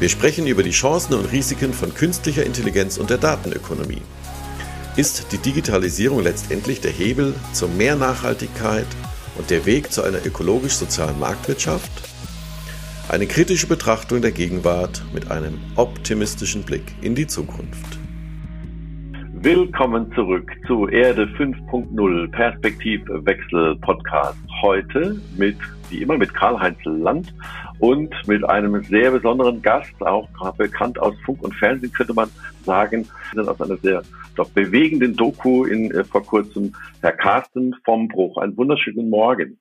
Wir sprechen über die Chancen und Risiken von künstlicher Intelligenz und der Datenökonomie. Ist die Digitalisierung letztendlich der Hebel zu mehr Nachhaltigkeit und der Weg zu einer ökologisch-sozialen Marktwirtschaft? Eine kritische Betrachtung der Gegenwart mit einem optimistischen Blick in die Zukunft. Willkommen zurück zu Erde 5.0 Perspektivwechsel Podcast. Heute mit, wie immer, mit Karl-Heinz Land und mit einem sehr besonderen Gast, auch bekannt aus Funk und Fernsehen, könnte man sagen, aus einer sehr doch bewegenden Doku in äh, vor kurzem, Herr Carsten vom Bruch. Einen wunderschönen Morgen.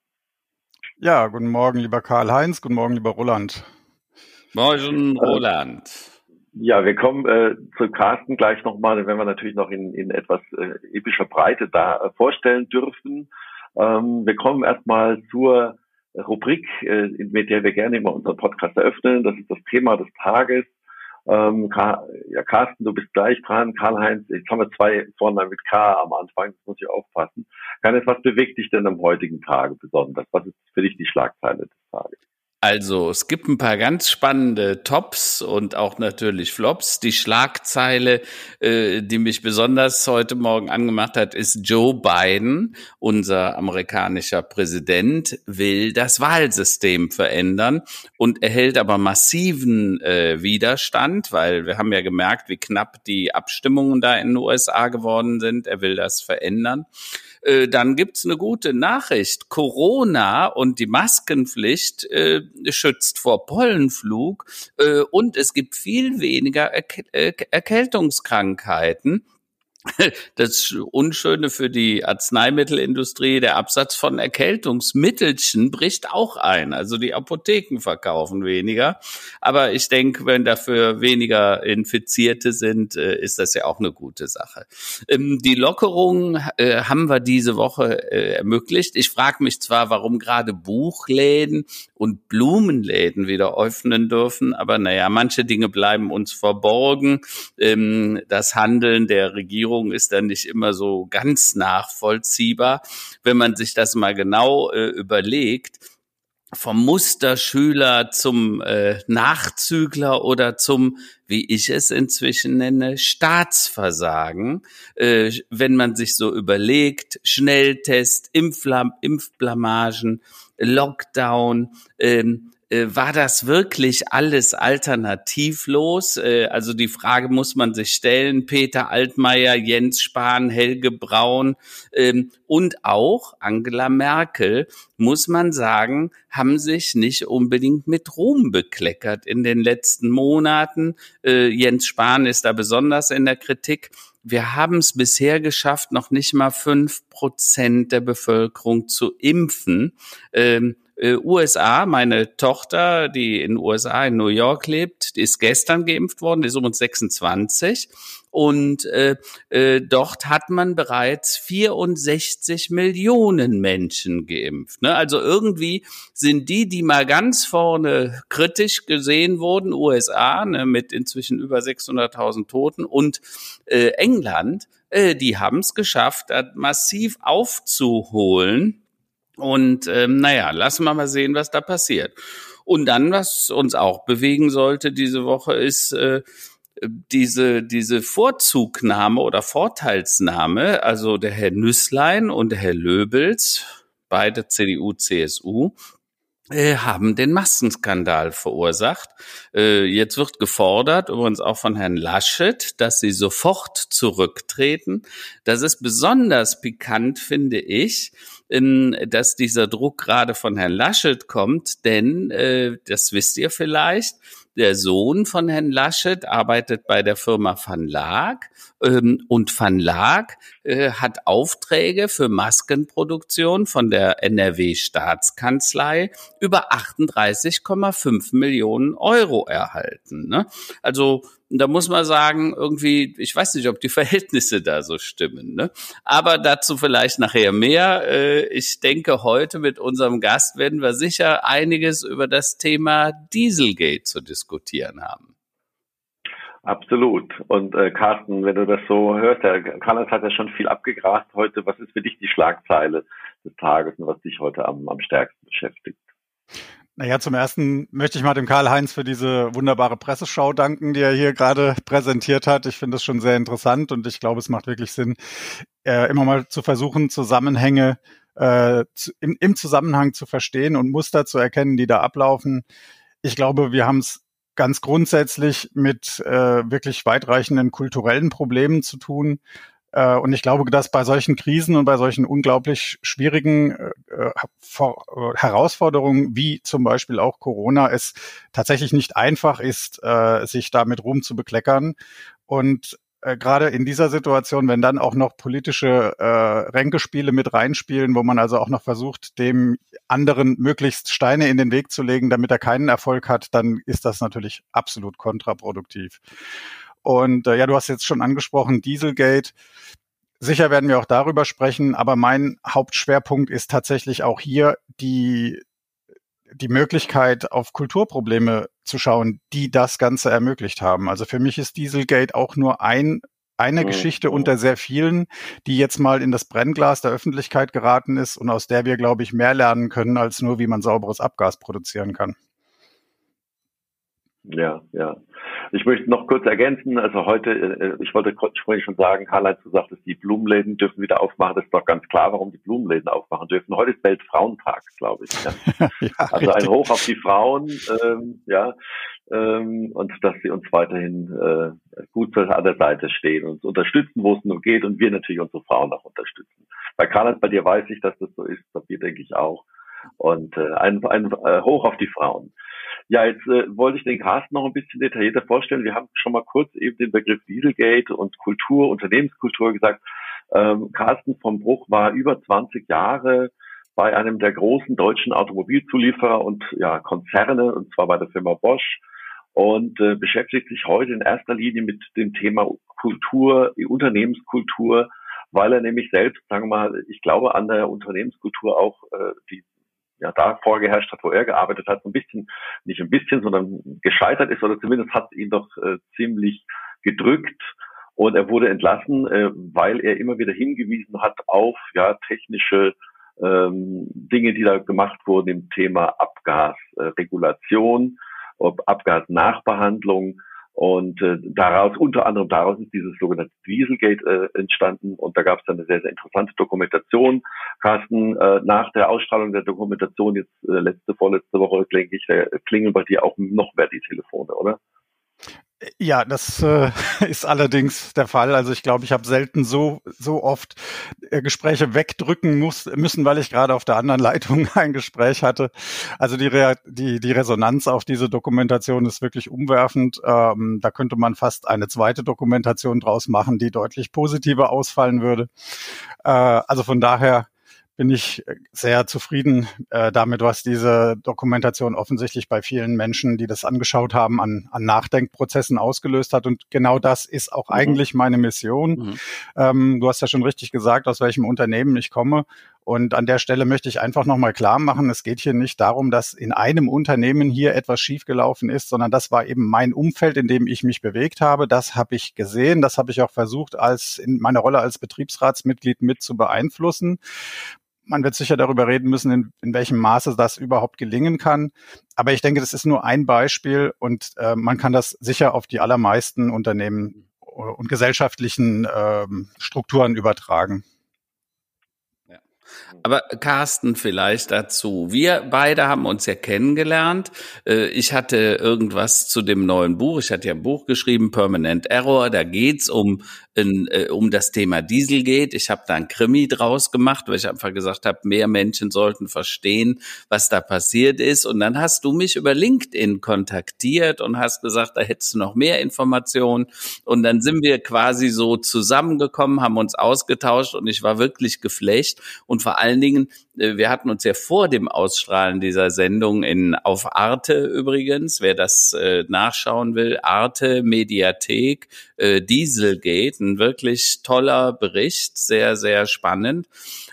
Ja, guten Morgen, lieber Karl-Heinz, guten Morgen, lieber Roland. Morgen, Roland. Ja, wir kommen äh, zu Carsten gleich nochmal, wenn wir natürlich noch in, in etwas äh, epischer Breite da äh, vorstellen dürfen. Ähm, wir kommen erstmal zur Rubrik, äh, mit der wir gerne immer unseren Podcast eröffnen. Das ist das Thema des Tages. Ähm, ja, Carsten, du bist gleich dran. Karl-Heinz, jetzt haben wir zwei Vornamen mit K am Anfang, das muss ich aufpassen. Kann was bewegt dich denn am heutigen Tage besonders? Was ist für dich die Schlagzeile des Tages? Also, es gibt ein paar ganz spannende Tops und auch natürlich Flops. Die Schlagzeile, äh, die mich besonders heute Morgen angemacht hat, ist Joe Biden, unser amerikanischer Präsident, will das Wahlsystem verändern und erhält aber massiven äh, Widerstand, weil wir haben ja gemerkt, wie knapp die Abstimmungen da in den USA geworden sind. Er will das verändern. Äh, dann gibt's eine gute Nachricht. Corona und die Maskenpflicht äh, schützt vor Pollenflug äh, und es gibt viel weniger Erk Erkältungskrankheiten. Das Unschöne für die Arzneimittelindustrie, der Absatz von Erkältungsmittelchen bricht auch ein. Also die Apotheken verkaufen weniger. Aber ich denke, wenn dafür weniger Infizierte sind, äh, ist das ja auch eine gute Sache. Ähm, die Lockerung äh, haben wir diese Woche äh, ermöglicht. Ich frage mich zwar, warum gerade Buchläden und Blumenläden wieder öffnen dürfen, aber naja, manche Dinge bleiben uns verborgen. Ähm, das Handeln der Regierung ist dann nicht immer so ganz nachvollziehbar. Wenn man sich das mal genau äh, überlegt, vom Musterschüler zum äh, Nachzügler oder zum, wie ich es inzwischen nenne, Staatsversagen. Äh, wenn man sich so überlegt, Schnelltest, Impflam Impfblamagen, Lockdown, ähm, äh, war das wirklich alles alternativlos? Äh, also die Frage muss man sich stellen. Peter Altmaier, Jens Spahn, Helge Braun ähm, und auch Angela Merkel, muss man sagen, haben sich nicht unbedingt mit Ruhm bekleckert in den letzten Monaten. Äh, Jens Spahn ist da besonders in der Kritik. Wir haben es bisher geschafft, noch nicht mal fünf Prozent der Bevölkerung zu impfen. Ähm, äh, USA, meine Tochter, die in USA, in New York lebt, die ist gestern geimpft worden, die ist um uns 26. Und äh, äh, dort hat man bereits 64 Millionen Menschen geimpft. Ne? Also irgendwie sind die, die mal ganz vorne kritisch gesehen wurden, USA ne, mit inzwischen über 600.000 Toten und äh, England, äh, die haben es geschafft, massiv aufzuholen und ähm, naja, lassen wir mal sehen, was da passiert. Und dann, was uns auch bewegen sollte diese Woche, ist äh, diese, diese Vorzugnahme oder Vorteilsnahme, also der Herr Nüsslein und der Herr Löbels, beide CDU, CSU, äh, haben den Massenskandal verursacht. Äh, jetzt wird gefordert, übrigens auch von Herrn Laschet, dass sie sofort zurücktreten. Das ist besonders pikant, finde ich, dass dieser Druck gerade von Herrn Laschet kommt, denn äh, das wisst ihr vielleicht, der Sohn von Herrn Laschet arbeitet bei der Firma Van Laak ähm, und Van Laak äh, hat Aufträge für Maskenproduktion von der NRW Staatskanzlei über 38,5 Millionen Euro erhalten. Ne? Also da muss man sagen, irgendwie, ich weiß nicht, ob die Verhältnisse da so stimmen. Ne? Aber dazu vielleicht nachher mehr. Äh, ich denke, heute mit unserem Gast werden wir sicher einiges über das Thema Dieselgate zu diskutieren haben. Absolut. Und äh, Carsten, wenn du das so hörst, der Carlos hat ja schon viel abgegrast heute. Was ist für dich die Schlagzeile des Tages und was dich heute am, am stärksten beschäftigt? Naja, zum ersten möchte ich mal dem Karl-Heinz für diese wunderbare Presseschau danken, die er hier gerade präsentiert hat. Ich finde das schon sehr interessant und ich glaube, es macht wirklich Sinn, äh, immer mal zu versuchen, Zusammenhänge äh, zu, im, im Zusammenhang zu verstehen und Muster zu erkennen, die da ablaufen. Ich glaube, wir haben es ganz grundsätzlich mit äh, wirklich weitreichenden kulturellen Problemen zu tun. Äh, und ich glaube, dass bei solchen Krisen und bei solchen unglaublich schwierigen äh, äh, Herausforderungen wie zum Beispiel auch Corona es tatsächlich nicht einfach ist, sich damit rumzubekleckern. Und äh, gerade in dieser Situation, wenn dann auch noch politische Ränkespiele mit reinspielen, wo man also auch noch versucht, dem anderen möglichst Steine in den Weg zu legen, damit er keinen Erfolg hat, dann ist das natürlich absolut kontraproduktiv. Und äh, ja, du hast jetzt schon angesprochen, Dieselgate. Sicher werden wir auch darüber sprechen, aber mein Hauptschwerpunkt ist tatsächlich auch hier die die Möglichkeit, auf Kulturprobleme zu schauen, die das Ganze ermöglicht haben. Also für mich ist Dieselgate auch nur ein eine mhm. Geschichte unter sehr vielen, die jetzt mal in das Brennglas der Öffentlichkeit geraten ist und aus der wir, glaube ich, mehr lernen können, als nur, wie man sauberes Abgas produzieren kann. Ja, ja. Ich möchte noch kurz ergänzen, also heute, äh, ich wollte vorhin schon sagen, Karl-Heinz, du sagtest, die Blumenläden dürfen wieder aufmachen. Das ist doch ganz klar, warum die Blumenläden aufmachen dürfen. Heute ist Weltfrauentag, glaube ich. Ja. ja, also ein Hoch auf die Frauen, ähm, ja, ähm, und dass sie uns weiterhin äh, gut an der Seite stehen und uns unterstützen, wo es nur geht und wir natürlich unsere Frauen auch unterstützen. Bei Karl-Heinz, bei dir weiß ich, dass das so ist, bei dir denke ich auch. Und äh, ein, ein äh, Hoch auf die Frauen. Ja, jetzt äh, wollte ich den Carsten noch ein bisschen detaillierter vorstellen. Wir haben schon mal kurz eben den Begriff Dieselgate und Kultur, Unternehmenskultur gesagt. Ähm, Carsten vom Bruch war über 20 Jahre bei einem der großen deutschen Automobilzulieferer und ja, Konzerne, und zwar bei der Firma Bosch und äh, beschäftigt sich heute in erster Linie mit dem Thema Kultur, Unternehmenskultur, weil er nämlich selbst, sagen wir mal, ich glaube, an der Unternehmenskultur auch äh, die ja da vorgeherrscht hat, wo er gearbeitet hat, ein bisschen, nicht ein bisschen, sondern gescheitert ist oder zumindest hat ihn doch äh, ziemlich gedrückt. Und er wurde entlassen, äh, weil er immer wieder hingewiesen hat auf ja technische ähm, Dinge, die da gemacht wurden im Thema Abgasregulation, äh, Abgasnachbehandlung und äh, daraus, unter anderem daraus ist dieses sogenannte Dieselgate äh, entstanden. Und da gab es dann eine sehr, sehr interessante Dokumentation. Carsten, äh, nach der Ausstrahlung der Dokumentation, jetzt äh, letzte, vorletzte Woche, denke ich, da klingeln bei dir auch noch mehr die Telefone, oder? Ja, das äh, ist allerdings der Fall. Also ich glaube, ich habe selten so so oft äh, Gespräche wegdrücken muss, müssen, weil ich gerade auf der anderen Leitung ein Gespräch hatte. Also die, Re die, die Resonanz auf diese Dokumentation ist wirklich umwerfend. Ähm, da könnte man fast eine zweite Dokumentation draus machen, die deutlich positiver ausfallen würde. Äh, also von daher bin ich sehr zufrieden äh, damit, was diese Dokumentation offensichtlich bei vielen Menschen, die das angeschaut haben, an, an Nachdenkprozessen ausgelöst hat. Und genau das ist auch mhm. eigentlich meine Mission. Mhm. Ähm, du hast ja schon richtig gesagt, aus welchem Unternehmen ich komme. Und an der Stelle möchte ich einfach nochmal klar machen, es geht hier nicht darum, dass in einem Unternehmen hier etwas schiefgelaufen ist, sondern das war eben mein Umfeld, in dem ich mich bewegt habe. Das habe ich gesehen, das habe ich auch versucht, als in meiner Rolle als Betriebsratsmitglied mit zu beeinflussen man wird sicher darüber reden müssen, in, in welchem Maße das überhaupt gelingen kann. Aber ich denke, das ist nur ein Beispiel und äh, man kann das sicher auf die allermeisten Unternehmen und gesellschaftlichen ähm, Strukturen übertragen. Aber Carsten vielleicht dazu. Wir beide haben uns ja kennengelernt. Äh, ich hatte irgendwas zu dem neuen Buch. Ich hatte ja ein Buch geschrieben, Permanent Error. Da geht's um in, äh, um das Thema Dieselgate. Ich habe da ein Krimi draus gemacht, weil ich einfach gesagt habe, mehr Menschen sollten verstehen, was da passiert ist. Und dann hast du mich über LinkedIn kontaktiert und hast gesagt, da hättest du noch mehr Informationen. Und dann sind wir quasi so zusammengekommen, haben uns ausgetauscht und ich war wirklich geflecht. Und vor allen Dingen, äh, wir hatten uns ja vor dem Ausstrahlen dieser Sendung in auf Arte übrigens, wer das äh, nachschauen will, Arte Mediathek äh, Dieselgate, ein wirklich toller Bericht, sehr sehr spannend.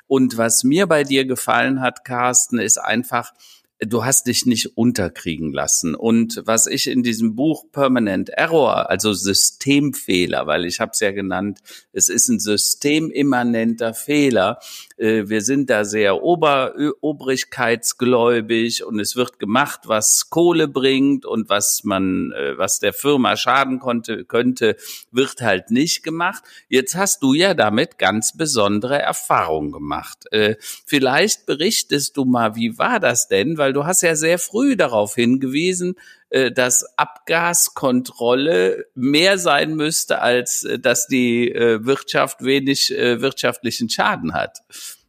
Und was mir bei dir gefallen hat, Carsten, ist einfach du hast dich nicht unterkriegen lassen. Und was ich in diesem Buch Permanent Error, also Systemfehler, weil ich habe es ja genannt, es ist ein systemimmanenter Fehler. Äh, wir sind da sehr ober, obrigkeitsgläubig und es wird gemacht, was Kohle bringt und was man, äh, was der Firma schaden konnte, könnte, wird halt nicht gemacht. Jetzt hast du ja damit ganz besondere Erfahrungen gemacht. Äh, vielleicht berichtest du mal, wie war das denn? Weil du hast ja sehr früh darauf hingewiesen, dass Abgaskontrolle mehr sein müsste, als äh, dass die äh, Wirtschaft wenig wirtschaftlichen Schaden hat.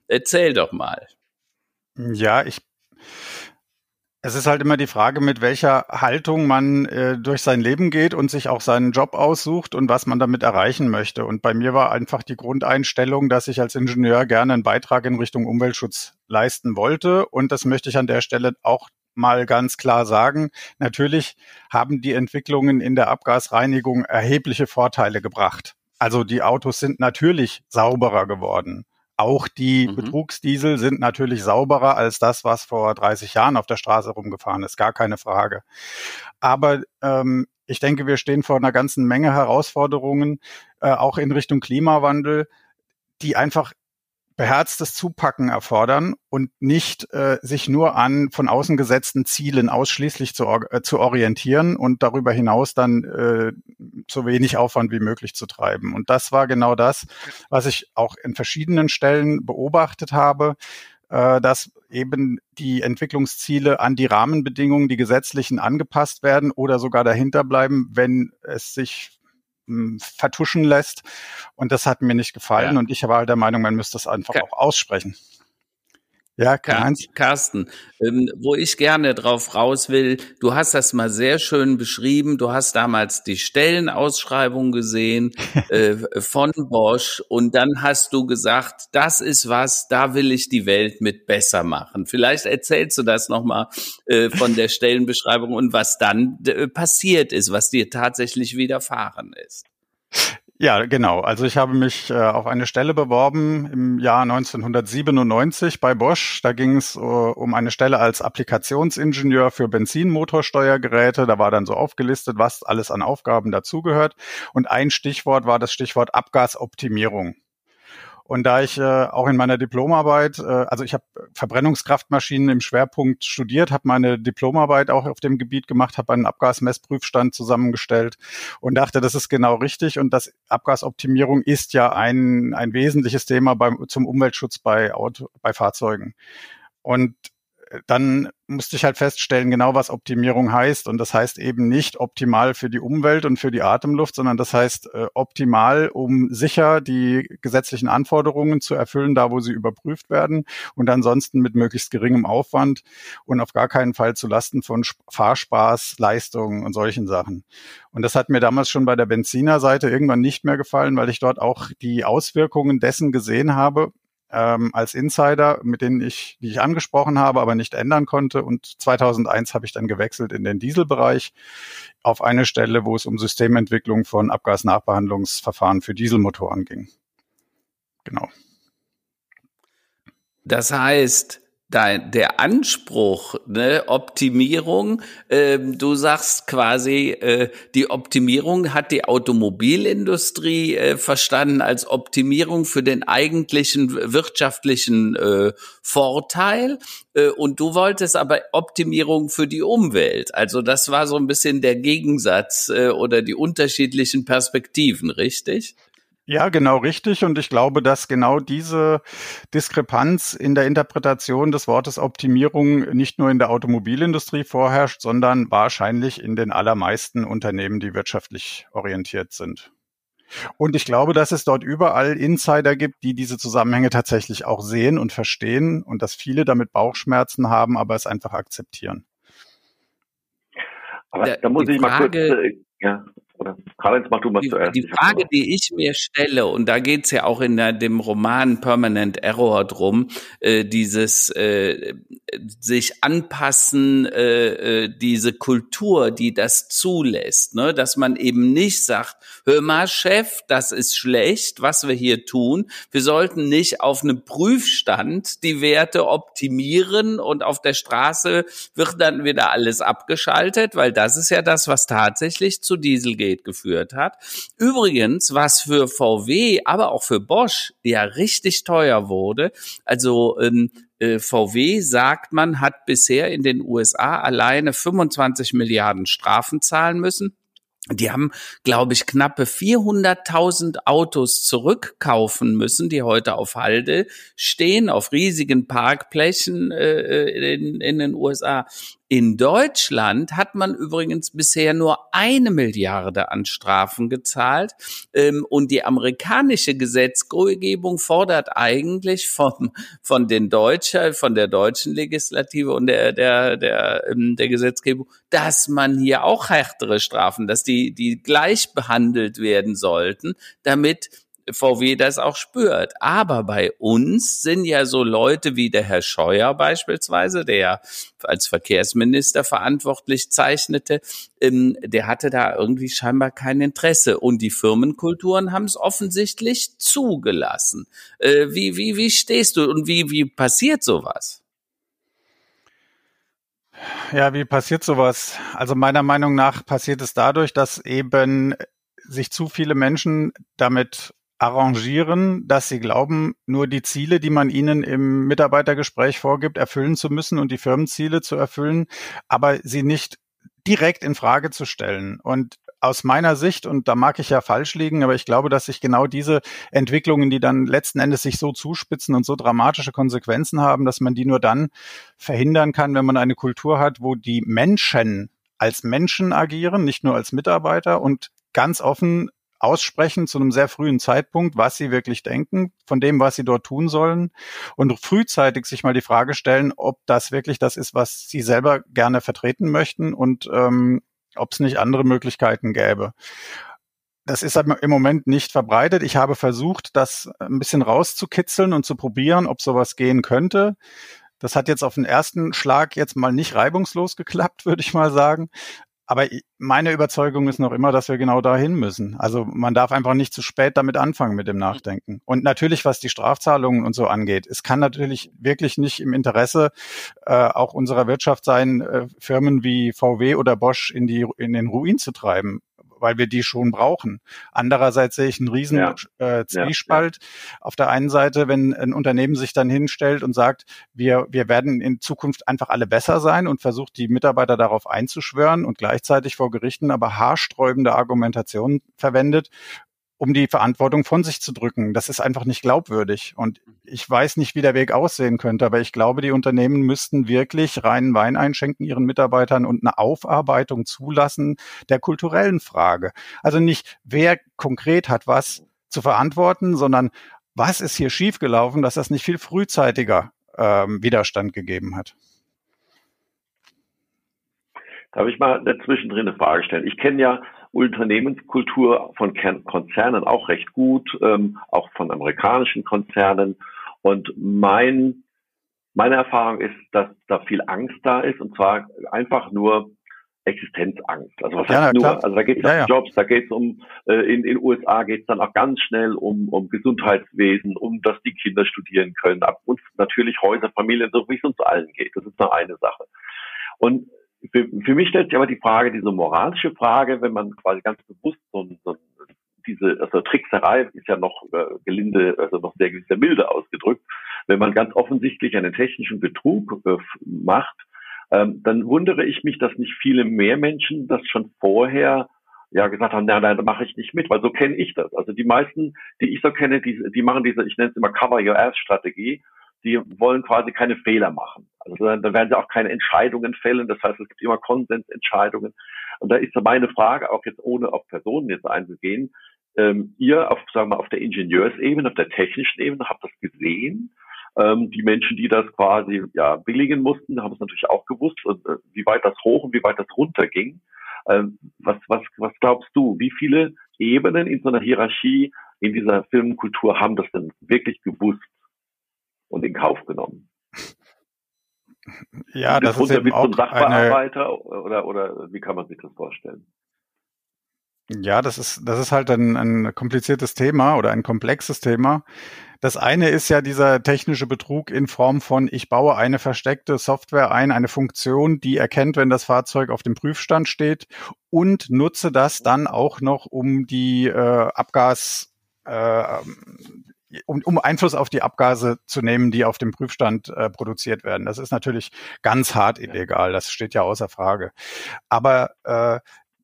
Erzähl doch mal. Ja, ich es ist halt immer die Frage, mit welcher Haltung man äh, durch sein Leben geht und sich auch seinen Job aussucht und was man damit erreichen möchte. Und bei mir war einfach die Grundeinstellung, dass ich als Ingenieur gerne einen Beitrag in Richtung Umweltschutz leisten wollte. Und das möchte ich an der Stelle auch mal ganz klar sagen. Natürlich haben die Entwicklungen in der Abgasreinigung erhebliche Vorteile gebracht. Also die Autos sind natürlich sauberer geworden. Auch die mhm. Betrugsdiesel sind natürlich sauberer als das, was vor 30 Jahren auf der Straße rumgefahren ist, gar keine Frage. Aber ähm, ich denke, wir stehen vor einer ganzen Menge Herausforderungen, äh, auch in Richtung Klimawandel, die einfach beherztes Zupacken erfordern und nicht äh, sich nur an von außen gesetzten Zielen ausschließlich zu, äh, zu orientieren und darüber hinaus dann äh, so wenig Aufwand wie möglich zu treiben. Und das war genau das, was ich auch in verschiedenen Stellen beobachtet habe, äh, dass eben die Entwicklungsziele an die Rahmenbedingungen, die gesetzlichen angepasst werden oder sogar dahinter bleiben, wenn es sich vertuschen lässt. Und das hat mir nicht gefallen. Ja. Und ich war der Meinung, man müsste das einfach okay. auch aussprechen. Ja, Karl-Heinz. Carsten, ähm, wo ich gerne drauf raus will, du hast das mal sehr schön beschrieben. Du hast damals die Stellenausschreibung gesehen äh, von Bosch und dann hast du gesagt, das ist was, da will ich die Welt mit besser machen. Vielleicht erzählst du das nochmal äh, von der Stellenbeschreibung und was dann äh, passiert ist, was dir tatsächlich widerfahren ist. Ja, genau. Also ich habe mich äh, auf eine Stelle beworben im Jahr 1997 bei Bosch. Da ging es uh, um eine Stelle als Applikationsingenieur für Benzinmotorsteuergeräte. Da war dann so aufgelistet, was alles an Aufgaben dazugehört. Und ein Stichwort war das Stichwort Abgasoptimierung. Und da ich äh, auch in meiner Diplomarbeit, äh, also ich habe Verbrennungskraftmaschinen im Schwerpunkt studiert, habe meine Diplomarbeit auch auf dem Gebiet gemacht, habe einen Abgasmessprüfstand zusammengestellt und dachte, das ist genau richtig. Und das Abgasoptimierung ist ja ein, ein wesentliches Thema beim, zum Umweltschutz bei, Auto, bei Fahrzeugen. Und dann musste ich halt feststellen, genau was Optimierung heißt. Und das heißt eben nicht optimal für die Umwelt und für die Atemluft, sondern das heißt äh, optimal, um sicher die gesetzlichen Anforderungen zu erfüllen, da wo sie überprüft werden und ansonsten mit möglichst geringem Aufwand und auf gar keinen Fall zu Lasten von Fahrspaß, Leistungen und solchen Sachen. Und das hat mir damals schon bei der Benzinerseite irgendwann nicht mehr gefallen, weil ich dort auch die Auswirkungen dessen gesehen habe, ähm, als Insider, mit denen ich, die ich angesprochen habe, aber nicht ändern konnte. Und 2001 habe ich dann gewechselt in den Dieselbereich auf eine Stelle, wo es um Systementwicklung von Abgasnachbehandlungsverfahren für Dieselmotoren ging. Genau. Das heißt, dein, der Anspruch, ne, Optimierung, ähm, du sagst quasi, äh, die Optimierung hat die Automobilindustrie äh, verstanden als Optimierung für den eigentlichen wirtschaftlichen äh, Vorteil äh, und du wolltest aber Optimierung für die Umwelt. Also das war so ein bisschen der Gegensatz äh, oder die unterschiedlichen Perspektiven, richtig? Ja, genau richtig. Und ich glaube, dass genau diese Diskrepanz in der Interpretation des Wortes Optimierung nicht nur in der Automobilindustrie vorherrscht, sondern wahrscheinlich in den allermeisten Unternehmen, die wirtschaftlich orientiert sind. Und ich glaube, dass es dort überall Insider gibt, die diese Zusammenhänge tatsächlich auch sehen und verstehen und dass viele damit Bauchschmerzen haben, aber es einfach akzeptieren. Aber da muss ich mal kurz, äh, ja, oder Karl-Heinz, mach du mal die, zuerst. Die Frage, die ich mir stelle, und da geht's ja auch in der, dem Roman Permanent Error drum, äh, dieses äh, sich anpassen, äh, äh, diese Kultur, die das zulässt, ne? dass man eben nicht sagt, hör mal, Chef, das ist schlecht, was wir hier tun. Wir sollten nicht auf einem Prüfstand die Werte optimieren und auf der Straße wird dann wieder alles abgeschaltet, weil das ist ja das, was tatsächlich zu Dieselgate Dieselgate geführt hat. Übrigens, was für VW, aber auch für Bosch ja richtig teuer wurde. Also ähm, äh, VW sagt man, hat bisher in den USA alleine 25 Milliarden Strafen zahlen müssen. Die haben, glaube ich, knappe 400.000 Autos zurückkaufen müssen, die heute auf Halde stehen, auf riesigen Parkflächen äh, äh in, in den USA. In Deutschland hat man übrigens bisher nur eine Milliarde an Strafen gezahlt ähm, und die amerikanische Gesetzgebung fordert eigentlich vom, von den Deutschen, von der deutschen Legislative und der, der, der, ähm, der Gesetzgebung, dass man hier auch härtere Strafen, dass die, die gleich behandelt werden sollten, damit VW das auch spürt. Aber bei uns sind ja so Leute wie der Herr Scheuer beispielsweise, der als Verkehrsminister verantwortlich zeichnete, ähm, der hatte da irgendwie scheinbar kein Interesse. Und die Firmenkulturen haben es offensichtlich zugelassen. Äh, wie, wie, wie stehst du und wie, wie passiert sowas? Ja, wie passiert sowas? Also meiner Meinung nach passiert es dadurch, dass eben sich zu viele Menschen damit arrangieren, dass sie glauben, nur die Ziele, die man ihnen im Mitarbeitergespräch vorgibt, erfüllen zu müssen und die Firmenziele zu erfüllen, aber sie nicht direkt in Frage zu stellen. Und aus meiner Sicht, und da mag ich ja falsch liegen, aber ich glaube, dass sich genau diese Entwicklungen, die dann letzten Endes sich so zuspitzen und so dramatische Konsequenzen haben, dass man die nur dann verhindern kann, wenn man eine Kultur hat, wo die Menschen als Menschen agieren, nicht nur als Mitarbeiter und ganz offen aussprechen zu einem sehr frühen Zeitpunkt, was sie wirklich denken, von dem, was sie dort tun sollen und frühzeitig sich mal die Frage stellen, ob das wirklich das ist, was sie selber gerne vertreten möchten und ähm, ob es nicht andere Möglichkeiten gäbe. Das ist im Moment nicht verbreitet. Ich habe versucht, das ein bisschen rauszukitzeln und zu probieren, ob sowas gehen könnte. Das hat jetzt auf den ersten Schlag jetzt mal nicht reibungslos geklappt, würde ich mal sagen. Aber meine Überzeugung ist noch immer, dass wir genau dahin müssen. Also man darf einfach nicht zu spät damit anfangen mit dem Nachdenken. Und natürlich, was die Strafzahlungen und so angeht, es kann natürlich wirklich nicht im Interesse äh, auch unserer Wirtschaft sein, äh, Firmen wie VW oder Bosch in die in den Ruin zu treiben weil wir die schon brauchen. Andererseits sehe ich einen riesen ja. äh, Zwiespalt. Ja, ja. Auf der einen Seite, wenn ein Unternehmen sich dann hinstellt und sagt, wir, wir werden in Zukunft einfach alle besser sein und versucht, die Mitarbeiter darauf einzuschwören und gleichzeitig vor Gerichten aber haarsträubende Argumentationen verwendet, um die Verantwortung von sich zu drücken. Das ist einfach nicht glaubwürdig. Und ich weiß nicht, wie der Weg aussehen könnte, aber ich glaube, die Unternehmen müssten wirklich reinen Wein einschenken ihren Mitarbeitern und eine Aufarbeitung zulassen der kulturellen Frage. Also nicht, wer konkret hat was zu verantworten, sondern was ist hier schiefgelaufen, dass das nicht viel frühzeitiger ähm, Widerstand gegeben hat. Darf ich mal dazwischen eine Frage stellen? Ich kenne ja Unternehmenskultur von Konzernen auch recht gut, ähm, auch von amerikanischen Konzernen. Und mein, meine Erfahrung ist, dass da viel Angst da ist und zwar einfach nur Existenzangst. Also was ja, heißt nur? Also da geht es ja, um ja. Jobs, da geht es um äh, in den USA geht es dann auch ganz schnell um um Gesundheitswesen, um dass die Kinder studieren können, ab und natürlich Häuser, Familien, so wie es uns allen geht. Das ist noch eine Sache. Und für, für mich stellt sich aber die Frage, diese moralische Frage, wenn man quasi ganz bewusst so, so diese, also Trickserei ist ja noch äh, gelinde, also noch sehr, sehr milde ausgedrückt. Wenn man ganz offensichtlich einen technischen Betrug äh, macht, ähm, dann wundere ich mich, dass nicht viele mehr Menschen das schon vorher ja gesagt haben, nein, nein, da mache ich nicht mit, weil so kenne ich das. Also die meisten, die ich so kenne, die, die machen diese, ich nenne es immer Cover Your Ass Strategie, die wollen quasi keine Fehler machen. Also dann, werden sie auch keine Entscheidungen fällen. Das heißt, es gibt immer Konsensentscheidungen. Und da ist meine Frage, auch jetzt ohne auf Personen jetzt einzugehen, ähm, ihr auf, sagen wir, auf der Ingenieursebene, auf der technischen Ebene habt das gesehen. Ähm, die Menschen, die das quasi ja billigen mussten, haben es natürlich auch gewusst, und, äh, wie weit das hoch und wie weit das runter ging. Ähm, was, was, was glaubst du, wie viele Ebenen in so einer Hierarchie in dieser Filmkultur haben das denn wirklich gewusst und in Kauf genommen? Ja, das ist eben auch Sachbearbeiter eine... oder, oder wie kann man sich das vorstellen? Ja, das ist, das ist halt ein, ein kompliziertes Thema oder ein komplexes Thema. Das eine ist ja dieser technische Betrug in Form von, ich baue eine versteckte Software ein, eine Funktion, die erkennt, wenn das Fahrzeug auf dem Prüfstand steht und nutze das dann auch noch, um die äh, Abgas, äh, um, um Einfluss auf die Abgase zu nehmen, die auf dem Prüfstand äh, produziert werden. Das ist natürlich ganz hart illegal, das steht ja außer Frage. Aber äh,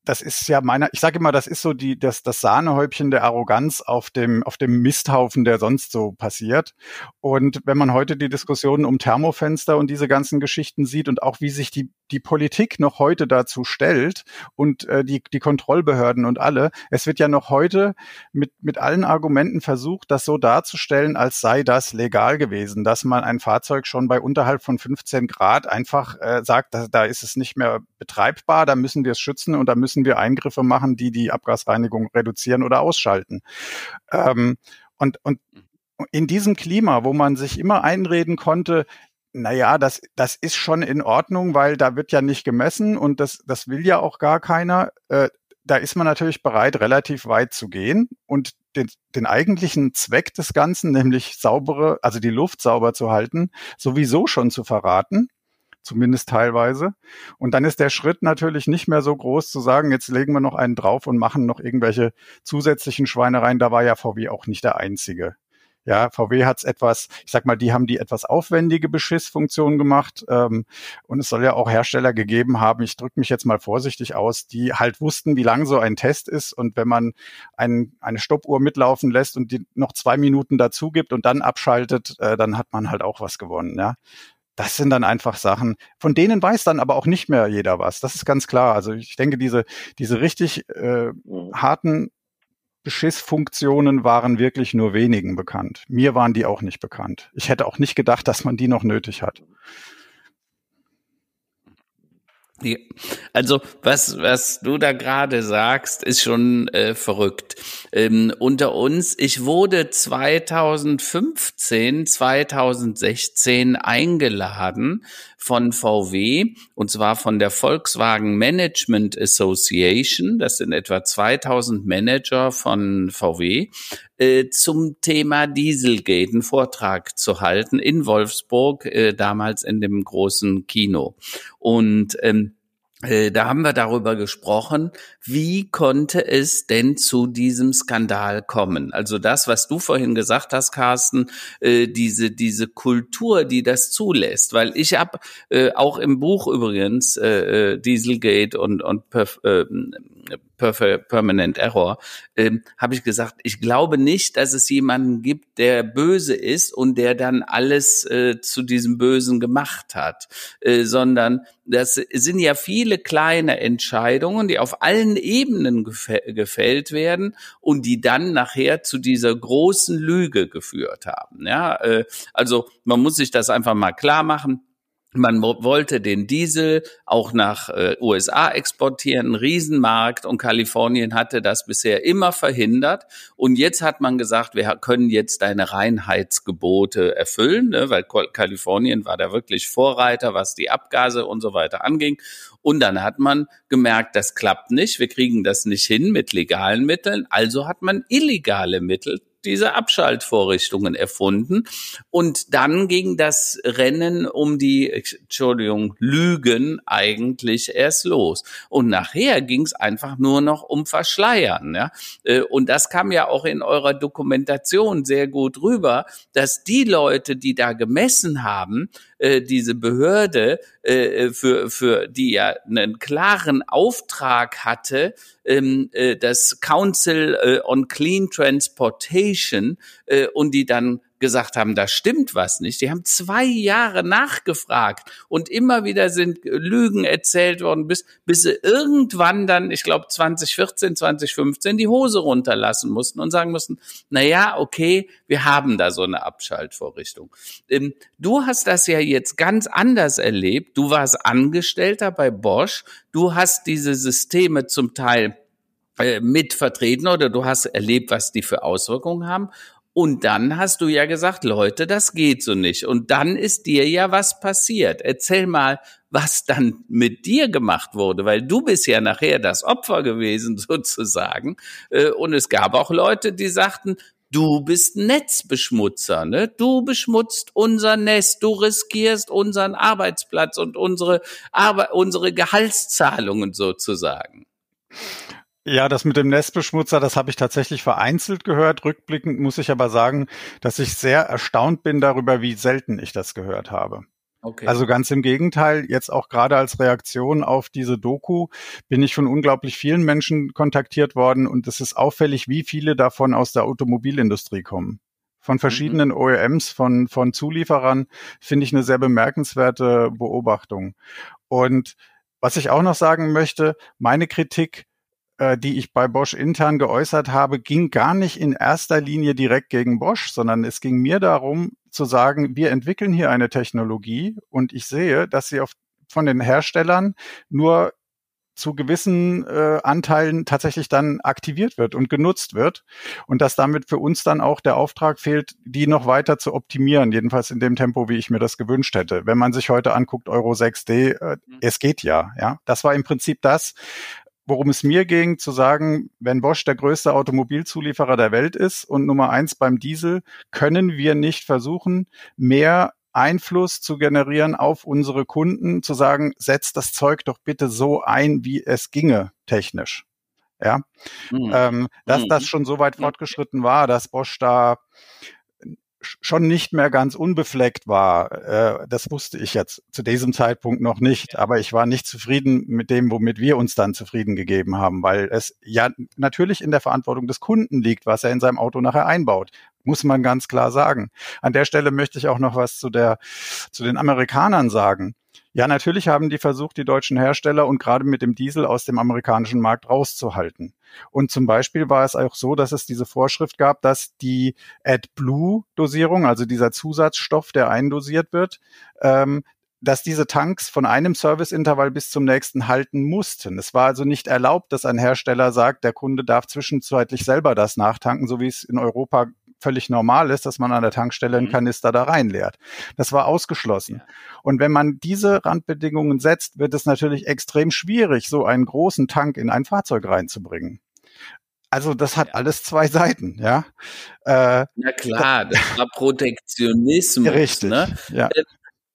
das ist ja meiner, ich sage immer, das ist so die, das, das Sahnehäubchen der Arroganz auf dem, auf dem Misthaufen, der sonst so passiert. Und wenn man heute die Diskussionen um Thermofenster und diese ganzen Geschichten sieht und auch wie sich die, die Politik noch heute dazu stellt und äh, die, die Kontrollbehörden und alle, es wird ja noch heute mit, mit allen Argumenten versucht, das so darzustellen, als sei das legal gewesen, dass man ein Fahrzeug schon bei unterhalb von 15 Grad einfach äh, sagt, da, da ist es nicht mehr betreibbar, da müssen wir es schützen und da müssen müssen wir Eingriffe machen, die die Abgasreinigung reduzieren oder ausschalten. Ähm, und, und in diesem Klima, wo man sich immer einreden konnte, naja, das, das ist schon in Ordnung, weil da wird ja nicht gemessen und das, das will ja auch gar keiner. Äh, da ist man natürlich bereit, relativ weit zu gehen und den, den eigentlichen Zweck des Ganzen, nämlich saubere, also die Luft sauber zu halten, sowieso schon zu verraten zumindest teilweise. Und dann ist der Schritt natürlich nicht mehr so groß zu sagen, jetzt legen wir noch einen drauf und machen noch irgendwelche zusätzlichen Schweinereien. Da war ja VW auch nicht der einzige. Ja, VW hat's etwas, ich sag mal, die haben die etwas aufwendige Beschissfunktion gemacht. Ähm, und es soll ja auch Hersteller gegeben haben, ich drücke mich jetzt mal vorsichtig aus, die halt wussten, wie lang so ein Test ist. Und wenn man ein, eine Stoppuhr mitlaufen lässt und die noch zwei Minuten dazu gibt und dann abschaltet, äh, dann hat man halt auch was gewonnen. Ja das sind dann einfach Sachen, von denen weiß dann aber auch nicht mehr jeder was. Das ist ganz klar. Also ich denke, diese, diese richtig äh, mhm. harten Beschissfunktionen waren wirklich nur wenigen bekannt. Mir waren die auch nicht bekannt. Ich hätte auch nicht gedacht, dass man die noch nötig hat. Also was, was du da gerade sagst, ist schon äh, verrückt. Ähm, unter uns, ich wurde 2015, 2016 eingeladen von VW und zwar von der Volkswagen Management Association. Das sind etwa 2000 Manager von VW äh, zum Thema Dieselgate einen Vortrag zu halten in Wolfsburg, äh, damals in dem großen Kino. Und ähm, äh, da haben wir darüber gesprochen, wie konnte es denn zu diesem Skandal kommen? Also das, was du vorhin gesagt hast, Carsten, äh, diese diese Kultur, die das zulässt, weil ich habe äh, auch im Buch übrigens äh, äh Dieselgate und und Perf äh, Permanent Error, ähm, habe ich gesagt, ich glaube nicht, dass es jemanden gibt, der böse ist und der dann alles äh, zu diesem Bösen gemacht hat, äh, sondern das sind ja viele kleine Entscheidungen, die auf allen Ebenen gefällt werden und die dann nachher zu dieser großen Lüge geführt haben. Ja, äh, also man muss sich das einfach mal klar machen man wollte den Diesel auch nach äh, USA exportieren, ein Riesenmarkt und Kalifornien hatte das bisher immer verhindert. Und jetzt hat man gesagt, wir können jetzt deine Reinheitsgebote erfüllen, ne, weil Kalifornien war da wirklich Vorreiter, was die Abgase und so weiter anging. Und dann hat man gemerkt, das klappt nicht, wir kriegen das nicht hin mit legalen Mitteln, also hat man illegale Mittel diese Abschaltvorrichtungen erfunden. Und dann ging das Rennen um die, Entschuldigung, Lügen eigentlich erst los. Und nachher ging es einfach nur noch um Verschleiern. Ja? Äh, und das kam ja auch in eurer Dokumentation sehr gut rüber, dass die Leute, die da gemessen haben, äh, diese Behörde, äh, für, für die ja einen klaren Auftrag hatte, ähm, äh, das Council äh, on Clean Transportation äh, und die dann gesagt haben, da stimmt was nicht. Die haben zwei Jahre nachgefragt und immer wieder sind Lügen erzählt worden, bis, bis sie irgendwann dann, ich glaube 2014, 2015, die Hose runterlassen mussten und sagen mussten, na ja, okay, wir haben da so eine Abschaltvorrichtung. Ähm, du hast das ja jetzt ganz anders erlebt. Du warst Angestellter bei Bosch. Du hast diese Systeme zum Teil äh, mit vertreten oder du hast erlebt, was die für Auswirkungen haben. Und dann hast du ja gesagt, Leute, das geht so nicht. Und dann ist dir ja was passiert. Erzähl mal, was dann mit dir gemacht wurde, weil du bist ja nachher das Opfer gewesen sozusagen. Äh, und es gab auch Leute, die sagten, du bist Netzbeschmutzer, ne? Du beschmutzt unser Nest, du riskierst unseren Arbeitsplatz und unsere, Arbe unsere Gehaltszahlungen sozusagen. Ja, das mit dem Nestbeschmutzer, das habe ich tatsächlich vereinzelt gehört. Rückblickend muss ich aber sagen, dass ich sehr erstaunt bin darüber, wie selten ich das gehört habe. Okay. Also ganz im Gegenteil, jetzt auch gerade als Reaktion auf diese Doku bin ich von unglaublich vielen Menschen kontaktiert worden und es ist auffällig, wie viele davon aus der Automobilindustrie kommen. Von verschiedenen mhm. OEMs, von, von Zulieferern finde ich eine sehr bemerkenswerte Beobachtung. Und was ich auch noch sagen möchte, meine Kritik die ich bei Bosch intern geäußert habe, ging gar nicht in erster Linie direkt gegen Bosch, sondern es ging mir darum zu sagen, wir entwickeln hier eine Technologie und ich sehe, dass sie auf, von den Herstellern nur zu gewissen äh, Anteilen tatsächlich dann aktiviert wird und genutzt wird und dass damit für uns dann auch der Auftrag fehlt, die noch weiter zu optimieren, jedenfalls in dem Tempo, wie ich mir das gewünscht hätte. Wenn man sich heute anguckt, Euro 6D, äh, mhm. es geht ja, ja. Das war im Prinzip das, worum es mir ging, zu sagen, wenn Bosch der größte Automobilzulieferer der Welt ist und Nummer eins beim Diesel, können wir nicht versuchen, mehr Einfluss zu generieren auf unsere Kunden, zu sagen, setzt das Zeug doch bitte so ein, wie es ginge, technisch. Ja, mhm. ähm, dass mhm. das schon so weit fortgeschritten war, dass Bosch da schon nicht mehr ganz unbefleckt war, äh, das wusste ich jetzt zu diesem Zeitpunkt noch nicht. Aber ich war nicht zufrieden mit dem, womit wir uns dann zufrieden gegeben haben, weil es ja natürlich in der Verantwortung des Kunden liegt, was er in seinem Auto nachher einbaut. Muss man ganz klar sagen. An der Stelle möchte ich auch noch was zu der, zu den Amerikanern sagen. Ja, natürlich haben die versucht, die deutschen Hersteller und gerade mit dem Diesel aus dem amerikanischen Markt rauszuhalten. Und zum Beispiel war es auch so, dass es diese Vorschrift gab, dass die AdBlue-Dosierung, also dieser Zusatzstoff, der eindosiert wird, ähm, dass diese Tanks von einem Serviceintervall bis zum nächsten halten mussten. Es war also nicht erlaubt, dass ein Hersteller sagt, der Kunde darf zwischenzeitlich selber das nachtanken, so wie es in Europa völlig normal ist, dass man an der Tankstelle einen mhm. Kanister da reinleert. Das war ausgeschlossen. Und wenn man diese Randbedingungen setzt, wird es natürlich extrem schwierig, so einen großen Tank in ein Fahrzeug reinzubringen. Also das hat alles zwei Seiten, ja. Äh, Na klar, das war Protektionismus. Richtig. Ne? Ja. Äh,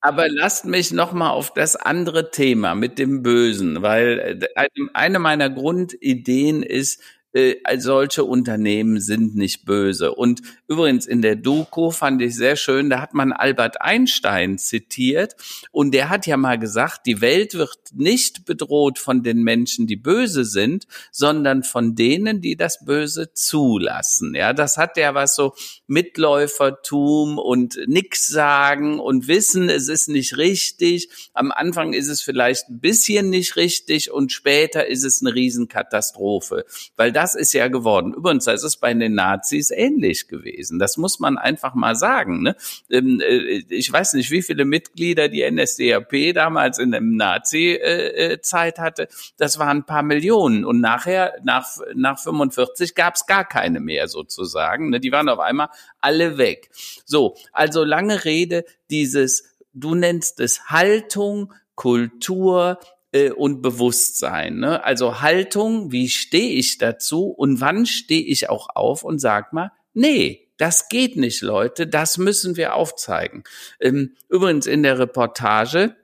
aber lasst mich noch mal auf das andere Thema mit dem Bösen, weil äh, eine meiner Grundideen ist, äh, solche Unternehmen sind nicht böse. Und übrigens in der Doku fand ich sehr schön, da hat man Albert Einstein zitiert und der hat ja mal gesagt, die Welt wird nicht bedroht von den Menschen, die böse sind, sondern von denen, die das Böse zulassen. Ja, das hat ja was so Mitläufertum und nix sagen und wissen, es ist nicht richtig. Am Anfang ist es vielleicht ein bisschen nicht richtig und später ist es eine Riesenkatastrophe, weil das ist ja geworden. Übrigens, das ist bei den Nazis ähnlich gewesen. Das muss man einfach mal sagen. Ne? Ähm, äh, ich weiß nicht, wie viele Mitglieder die NSDAP damals in der Nazi-Zeit hatte. Das waren ein paar Millionen. Und nachher, nach, nach 45 gab es gar keine mehr sozusagen. Ne? Die waren auf einmal alle weg. So, also lange Rede, dieses, du nennst es Haltung, Kultur, äh, und Bewusstsein. Ne? Also Haltung, wie stehe ich dazu und wann stehe ich auch auf und sag mal, nee, das geht nicht, Leute, das müssen wir aufzeigen. Ähm, übrigens in der Reportage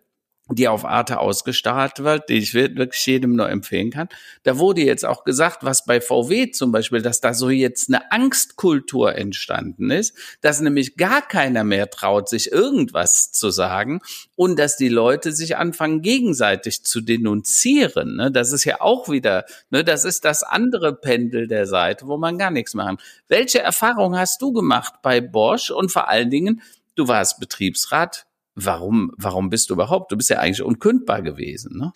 die auf Arte ausgestrahlt wird, die ich wirklich jedem nur empfehlen kann. Da wurde jetzt auch gesagt, was bei VW zum Beispiel, dass da so jetzt eine Angstkultur entstanden ist, dass nämlich gar keiner mehr traut, sich irgendwas zu sagen und dass die Leute sich anfangen, gegenseitig zu denunzieren. Ne? Das ist ja auch wieder, ne, das ist das andere Pendel der Seite, wo man gar nichts machen. Welche Erfahrung hast du gemacht bei Bosch und vor allen Dingen, du warst Betriebsrat, warum, warum bist du überhaupt? Du bist ja eigentlich unkündbar gewesen, ne?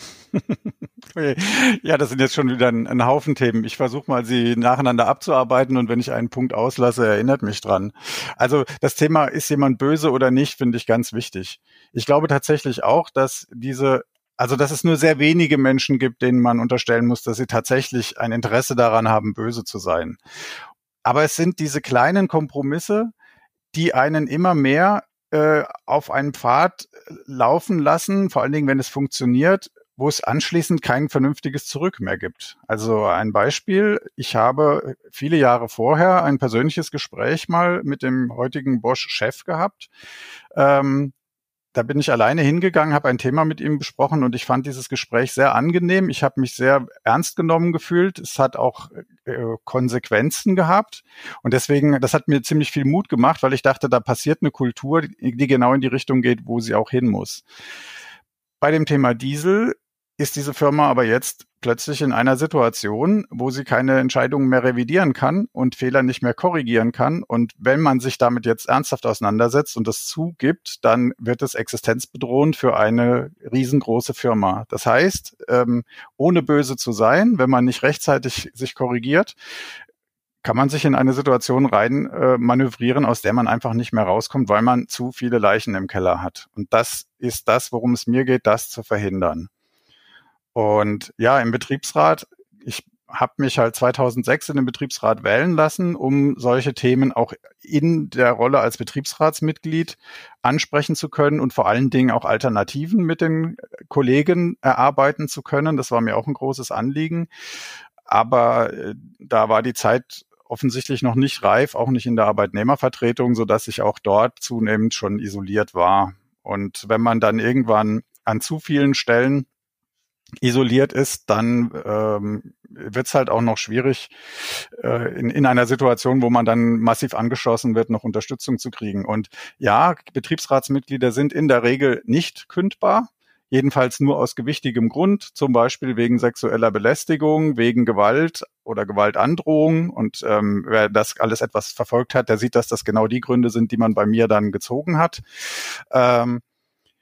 ja, das sind jetzt schon wieder ein, ein Haufen Themen. Ich versuche mal, sie nacheinander abzuarbeiten und wenn ich einen Punkt auslasse, erinnert mich dran. Also das Thema, ist jemand böse oder nicht, finde ich ganz wichtig. Ich glaube tatsächlich auch, dass diese also, dass es nur sehr wenige Menschen gibt, denen man unterstellen muss, dass sie tatsächlich ein Interesse daran haben, böse zu sein. Aber es sind diese kleinen Kompromisse, die einen immer mehr äh, auf einen Pfad äh, laufen lassen, vor allen Dingen, wenn es funktioniert, wo es anschließend kein vernünftiges Zurück mehr gibt. Also ein Beispiel, ich habe viele Jahre vorher ein persönliches Gespräch mal mit dem heutigen Bosch-Chef gehabt. Ähm, da bin ich alleine hingegangen, habe ein Thema mit ihm besprochen und ich fand dieses Gespräch sehr angenehm. Ich habe mich sehr ernst genommen gefühlt. Es hat auch äh, Konsequenzen gehabt und deswegen, das hat mir ziemlich viel Mut gemacht, weil ich dachte, da passiert eine Kultur, die, die genau in die Richtung geht, wo sie auch hin muss. Bei dem Thema Diesel ist diese Firma aber jetzt plötzlich in einer Situation, wo sie keine Entscheidungen mehr revidieren kann und Fehler nicht mehr korrigieren kann. Und wenn man sich damit jetzt ernsthaft auseinandersetzt und das zugibt, dann wird es existenzbedrohend für eine riesengroße Firma. Das heißt, ähm, ohne böse zu sein, wenn man nicht rechtzeitig sich korrigiert, kann man sich in eine Situation rein äh, manövrieren, aus der man einfach nicht mehr rauskommt, weil man zu viele Leichen im Keller hat. Und das ist das, worum es mir geht, das zu verhindern. Und ja, im Betriebsrat, ich habe mich halt 2006 in den Betriebsrat wählen lassen, um solche Themen auch in der Rolle als Betriebsratsmitglied ansprechen zu können und vor allen Dingen auch Alternativen mit den Kollegen erarbeiten zu können. Das war mir auch ein großes Anliegen. Aber äh, da war die Zeit offensichtlich noch nicht reif, auch nicht in der Arbeitnehmervertretung, so dass ich auch dort zunehmend schon isoliert war. Und wenn man dann irgendwann an zu vielen Stellen isoliert ist, dann ähm, wird es halt auch noch schwierig, äh, in, in einer Situation, wo man dann massiv angeschossen wird, noch Unterstützung zu kriegen. Und ja, Betriebsratsmitglieder sind in der Regel nicht kündbar. Jedenfalls nur aus gewichtigem Grund, zum Beispiel wegen sexueller Belästigung, wegen Gewalt oder Gewaltandrohung. Und ähm, wer das alles etwas verfolgt hat, der sieht, dass das genau die Gründe sind, die man bei mir dann gezogen hat. Ähm,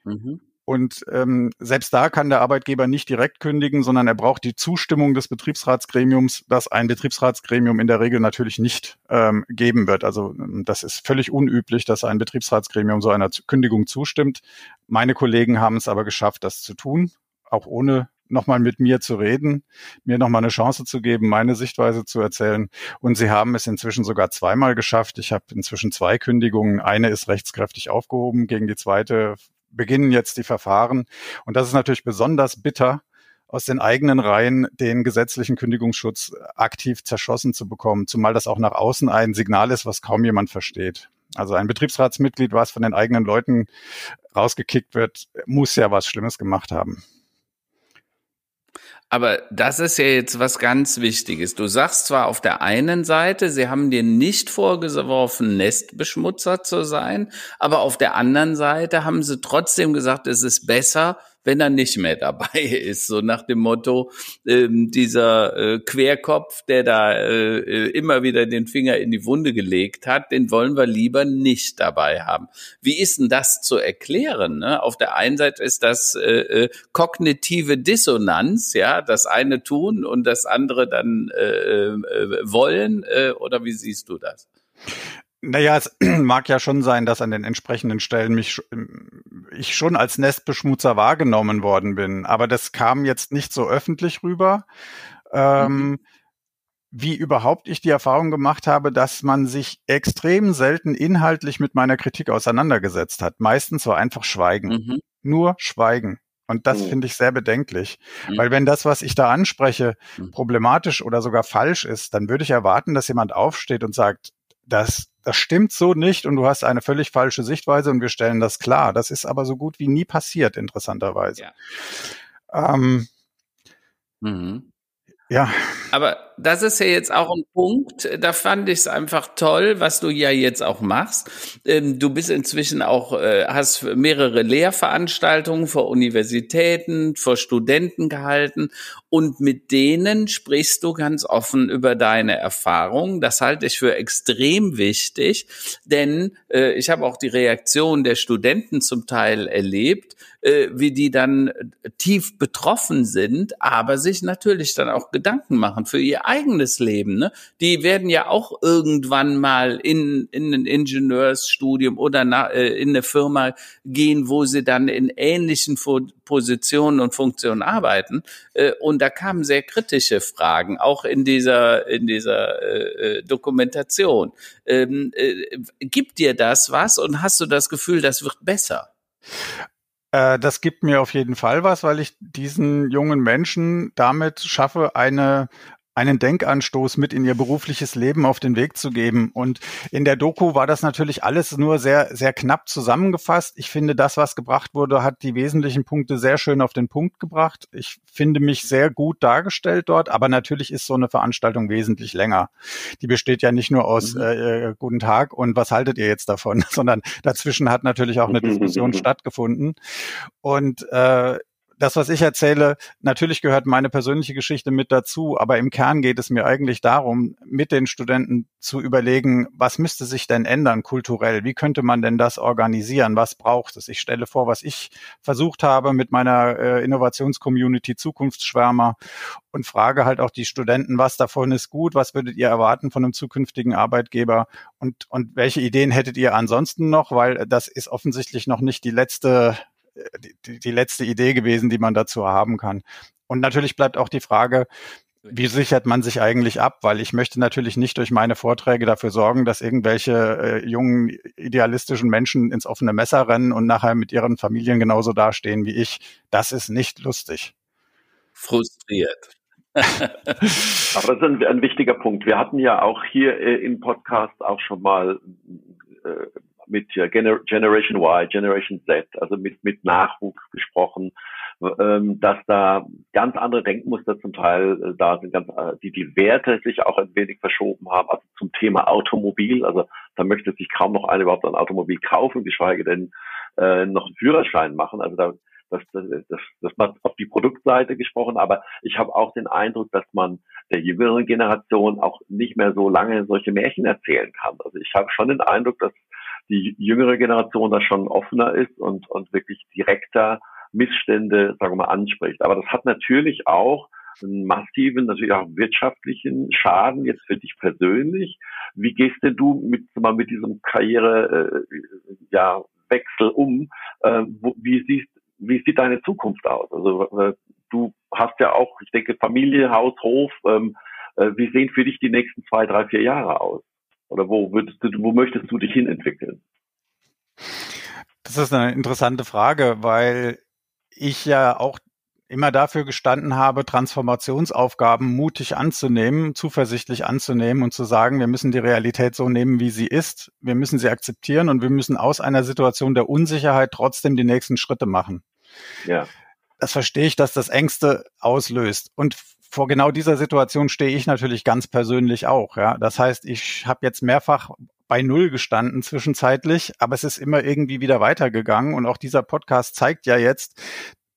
mhm. Und ähm, selbst da kann der Arbeitgeber nicht direkt kündigen, sondern er braucht die Zustimmung des Betriebsratsgremiums, das ein Betriebsratsgremium in der Regel natürlich nicht ähm, geben wird. Also ähm, das ist völlig unüblich, dass ein Betriebsratsgremium so einer Kündigung zustimmt. Meine Kollegen haben es aber geschafft, das zu tun, auch ohne nochmal mit mir zu reden, mir nochmal eine Chance zu geben, meine Sichtweise zu erzählen. Und sie haben es inzwischen sogar zweimal geschafft. Ich habe inzwischen zwei Kündigungen. Eine ist rechtskräftig aufgehoben. Gegen die zweite beginnen jetzt die Verfahren. Und das ist natürlich besonders bitter, aus den eigenen Reihen den gesetzlichen Kündigungsschutz aktiv zerschossen zu bekommen, zumal das auch nach außen ein Signal ist, was kaum jemand versteht. Also ein Betriebsratsmitglied, was von den eigenen Leuten rausgekickt wird, muss ja was Schlimmes gemacht haben. Aber das ist ja jetzt was ganz Wichtiges. Du sagst zwar auf der einen Seite, sie haben dir nicht vorgeworfen, Nestbeschmutzer zu sein, aber auf der anderen Seite haben sie trotzdem gesagt, es ist besser, wenn er nicht mehr dabei ist. So nach dem Motto, ähm, dieser äh, Querkopf, der da äh, äh, immer wieder den Finger in die Wunde gelegt hat, den wollen wir lieber nicht dabei haben. Wie ist denn das zu erklären? Ne? Auf der einen Seite ist das äh, äh, kognitive Dissonanz, ja, das eine tun und das andere dann äh, äh, wollen, äh, oder wie siehst du das? Naja, es mag ja schon sein, dass an den entsprechenden Stellen mich ich schon als Nestbeschmutzer wahrgenommen worden bin, aber das kam jetzt nicht so öffentlich rüber. Ähm, mhm. Wie überhaupt ich die Erfahrung gemacht habe, dass man sich extrem selten inhaltlich mit meiner Kritik auseinandergesetzt hat. Meistens war einfach Schweigen. Mhm. Nur Schweigen. Und das oh. finde ich sehr bedenklich. Mhm. Weil wenn das, was ich da anspreche, mhm. problematisch oder sogar falsch ist, dann würde ich erwarten, dass jemand aufsteht und sagt, das das stimmt so nicht und du hast eine völlig falsche Sichtweise und wir stellen das klar. Das ist aber so gut wie nie passiert, interessanterweise. Ja. Ähm, mhm. Ja. Aber das ist ja jetzt auch ein Punkt, da fand ich es einfach toll, was du ja jetzt auch machst. Ähm, du bist inzwischen auch, äh, hast mehrere Lehrveranstaltungen vor Universitäten, vor Studenten gehalten und mit denen sprichst du ganz offen über deine Erfahrungen. Das halte ich für extrem wichtig, denn äh, ich habe auch die Reaktion der Studenten zum Teil erlebt, äh, wie die dann tief betroffen sind, aber sich natürlich dann auch Gedanken machen für ihr eigenes Leben. Ne? Die werden ja auch irgendwann mal in, in ein Ingenieursstudium oder na, äh, in eine Firma gehen, wo sie dann in ähnlichen Positionen und Funktionen arbeiten. Äh, und da kamen sehr kritische Fragen, auch in dieser, in dieser äh, äh Dokumentation. Ähm, äh, gibt dir das was und hast du das Gefühl, das wird besser? Äh, das gibt mir auf jeden Fall was, weil ich diesen jungen Menschen damit schaffe, eine einen Denkanstoß mit in ihr berufliches Leben auf den Weg zu geben. Und in der Doku war das natürlich alles nur sehr, sehr knapp zusammengefasst. Ich finde, das, was gebracht wurde, hat die wesentlichen Punkte sehr schön auf den Punkt gebracht. Ich finde mich sehr gut dargestellt dort, aber natürlich ist so eine Veranstaltung wesentlich länger. Die besteht ja nicht nur aus mhm. äh, äh Guten Tag und was haltet ihr jetzt davon, sondern dazwischen hat natürlich auch eine Diskussion stattgefunden. Und äh, das, was ich erzähle, natürlich gehört meine persönliche Geschichte mit dazu, aber im Kern geht es mir eigentlich darum, mit den Studenten zu überlegen, was müsste sich denn ändern kulturell? Wie könnte man denn das organisieren? Was braucht es? Ich stelle vor, was ich versucht habe mit meiner äh, Innovationscommunity Zukunftsschwärmer und frage halt auch die Studenten, was davon ist gut? Was würdet ihr erwarten von einem zukünftigen Arbeitgeber? Und, und welche Ideen hättet ihr ansonsten noch? Weil das ist offensichtlich noch nicht die letzte die, die letzte Idee gewesen, die man dazu haben kann. Und natürlich bleibt auch die Frage, wie sichert man sich eigentlich ab? Weil ich möchte natürlich nicht durch meine Vorträge dafür sorgen, dass irgendwelche äh, jungen, idealistischen Menschen ins offene Messer rennen und nachher mit ihren Familien genauso dastehen wie ich. Das ist nicht lustig. Frustriert. Aber das ist ein, ein, wichtiger Punkt. Wir hatten ja auch hier äh, im Podcast auch schon mal äh, mit Gener Generation Y, Generation Z, also mit, mit Nachwuchs gesprochen, ähm, dass da ganz andere Denkmuster zum Teil äh, da sind, ganz, äh, die die Werte sich auch ein wenig verschoben haben, also zum Thema Automobil, also da möchte sich kaum noch einer überhaupt ein Automobil kaufen, geschweige denn äh, noch einen Führerschein machen, also da das, das, das, das man auf die Produktseite gesprochen, aber ich habe auch den Eindruck, dass man der jüngeren Generation auch nicht mehr so lange solche Märchen erzählen kann. Also ich habe schon den Eindruck, dass die jüngere Generation da schon offener ist und, und wirklich direkter Missstände, sagen wir mal, anspricht. Aber das hat natürlich auch einen massiven, natürlich auch wirtschaftlichen Schaden jetzt für dich persönlich. Wie gehst denn du mit, mal mit diesem Karriere, äh, ja, Wechsel um? Äh, wo, wie siehst, wie sieht deine Zukunft aus? Also äh, du hast ja auch, ich denke, Familie, Haus, Hof. Ähm, äh, wie sehen für dich die nächsten zwei, drei, vier Jahre aus? Oder wo würdest du, wo möchtest du dich hin entwickeln? Das ist eine interessante Frage, weil ich ja auch immer dafür gestanden habe, Transformationsaufgaben mutig anzunehmen, zuversichtlich anzunehmen und zu sagen, wir müssen die Realität so nehmen, wie sie ist. Wir müssen sie akzeptieren und wir müssen aus einer Situation der Unsicherheit trotzdem die nächsten Schritte machen. Ja. Das verstehe ich, dass das Ängste auslöst. Und vor genau dieser Situation stehe ich natürlich ganz persönlich auch. Ja, das heißt, ich habe jetzt mehrfach bei Null gestanden zwischenzeitlich, aber es ist immer irgendwie wieder weitergegangen. Und auch dieser Podcast zeigt ja jetzt,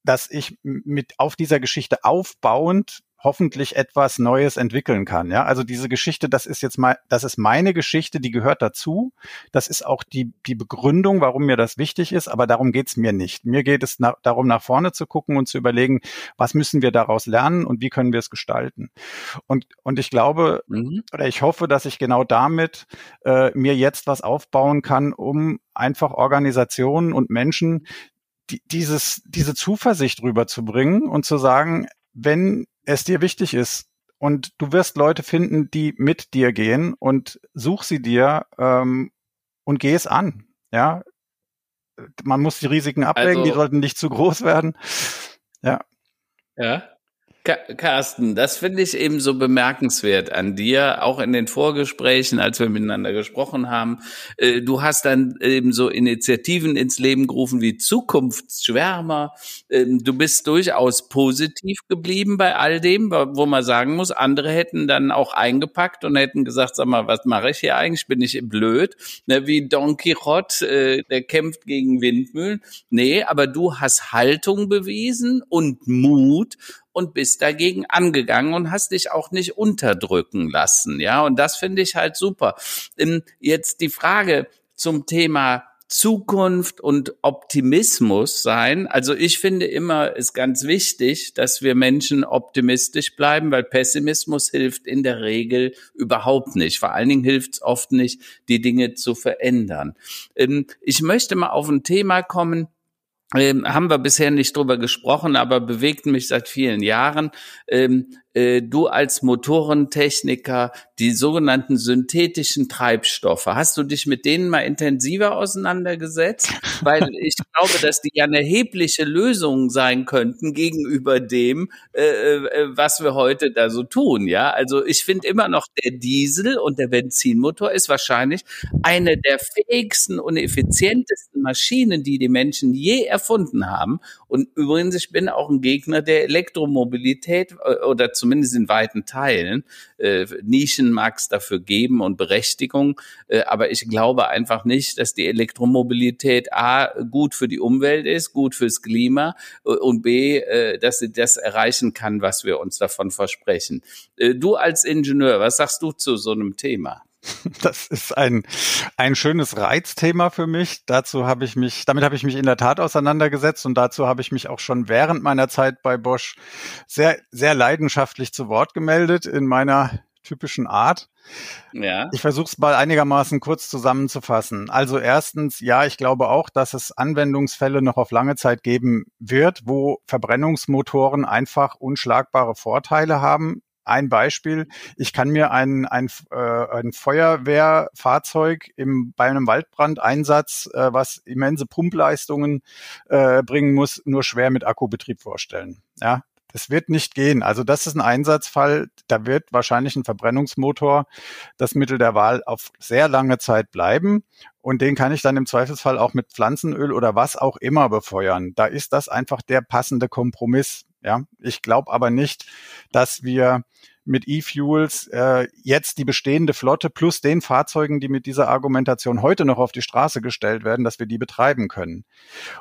dass ich mit auf dieser Geschichte aufbauend hoffentlich etwas Neues entwickeln kann. Ja, also diese Geschichte, das ist jetzt mal, das ist meine Geschichte, die gehört dazu. Das ist auch die, die Begründung, warum mir das wichtig ist, aber darum geht's mir nicht. Mir geht es na, darum, nach vorne zu gucken und zu überlegen, was müssen wir daraus lernen und wie können wir es gestalten. Und, und ich glaube, mhm. oder ich hoffe, dass ich genau damit äh, mir jetzt was aufbauen kann, um einfach Organisationen und Menschen die, dieses, diese Zuversicht rüberzubringen und zu sagen, wenn es dir wichtig ist und du wirst Leute finden, die mit dir gehen und such sie dir ähm, und geh es an. Ja, man muss die Risiken abwägen, also, die sollten nicht zu groß werden. Ja. Ja. Carsten, das finde ich eben so bemerkenswert an dir, auch in den Vorgesprächen, als wir miteinander gesprochen haben. Äh, du hast dann eben so Initiativen ins Leben gerufen wie Zukunftsschwärmer. Ähm, du bist durchaus positiv geblieben bei all dem, wo man sagen muss, andere hätten dann auch eingepackt und hätten gesagt, sag mal, was mache ich hier eigentlich? Bin ich blöd? Ne, wie Don Quixote, äh, der kämpft gegen Windmühlen. Nee, aber du hast Haltung bewiesen und Mut und bist dagegen angegangen und hast dich auch nicht unterdrücken lassen. Ja, und das finde ich halt super. Ähm, jetzt die Frage zum Thema Zukunft und Optimismus sein. Also ich finde immer, ist ganz wichtig, dass wir Menschen optimistisch bleiben, weil Pessimismus hilft in der Regel überhaupt nicht. Vor allen Dingen hilft es oft nicht, die Dinge zu verändern. Ähm, ich möchte mal auf ein Thema kommen, ähm, haben wir bisher nicht drüber gesprochen, aber bewegt mich seit vielen Jahren. Ähm, äh, du als Motorentechniker die sogenannten synthetischen Treibstoffe. Hast du dich mit denen mal intensiver auseinandergesetzt? Weil ich glaube, dass die ja eine erhebliche Lösung sein könnten gegenüber dem, äh, äh, was wir heute da so tun. Ja, also ich finde immer noch der Diesel und der Benzinmotor ist wahrscheinlich eine der fähigsten und effizientesten Maschinen, die die Menschen je erfunden haben. Und übrigens, ich bin auch ein Gegner der Elektromobilität äh, oder zumindest in weiten Teilen. Äh, Nischen mag es dafür geben und Berechtigung, äh, aber ich glaube einfach nicht, dass die Elektromobilität A gut für die Umwelt ist, gut fürs Klima äh, und B, äh, dass sie das erreichen kann, was wir uns davon versprechen. Äh, du als Ingenieur, was sagst du zu so einem Thema? Das ist ein, ein schönes Reizthema für mich. Dazu habe ich mich, damit habe ich mich in der Tat auseinandergesetzt und dazu habe ich mich auch schon während meiner Zeit bei Bosch sehr, sehr leidenschaftlich zu Wort gemeldet in meiner typischen Art. Ja. Ich versuche es mal einigermaßen kurz zusammenzufassen. Also erstens, ja, ich glaube auch, dass es Anwendungsfälle noch auf lange Zeit geben wird, wo Verbrennungsmotoren einfach unschlagbare Vorteile haben ein Beispiel. Ich kann mir ein, ein, äh, ein Feuerwehrfahrzeug im, bei einem Waldbrandeinsatz, äh, was immense Pumpleistungen äh, bringen muss, nur schwer mit Akkubetrieb vorstellen. Ja, das wird nicht gehen. Also das ist ein Einsatzfall. Da wird wahrscheinlich ein Verbrennungsmotor das Mittel der Wahl auf sehr lange Zeit bleiben. Und den kann ich dann im Zweifelsfall auch mit Pflanzenöl oder was auch immer befeuern. Da ist das einfach der passende Kompromiss. Ja, ich glaube aber nicht, dass wir mit E-Fuels äh, jetzt die bestehende Flotte plus den Fahrzeugen, die mit dieser Argumentation heute noch auf die Straße gestellt werden, dass wir die betreiben können.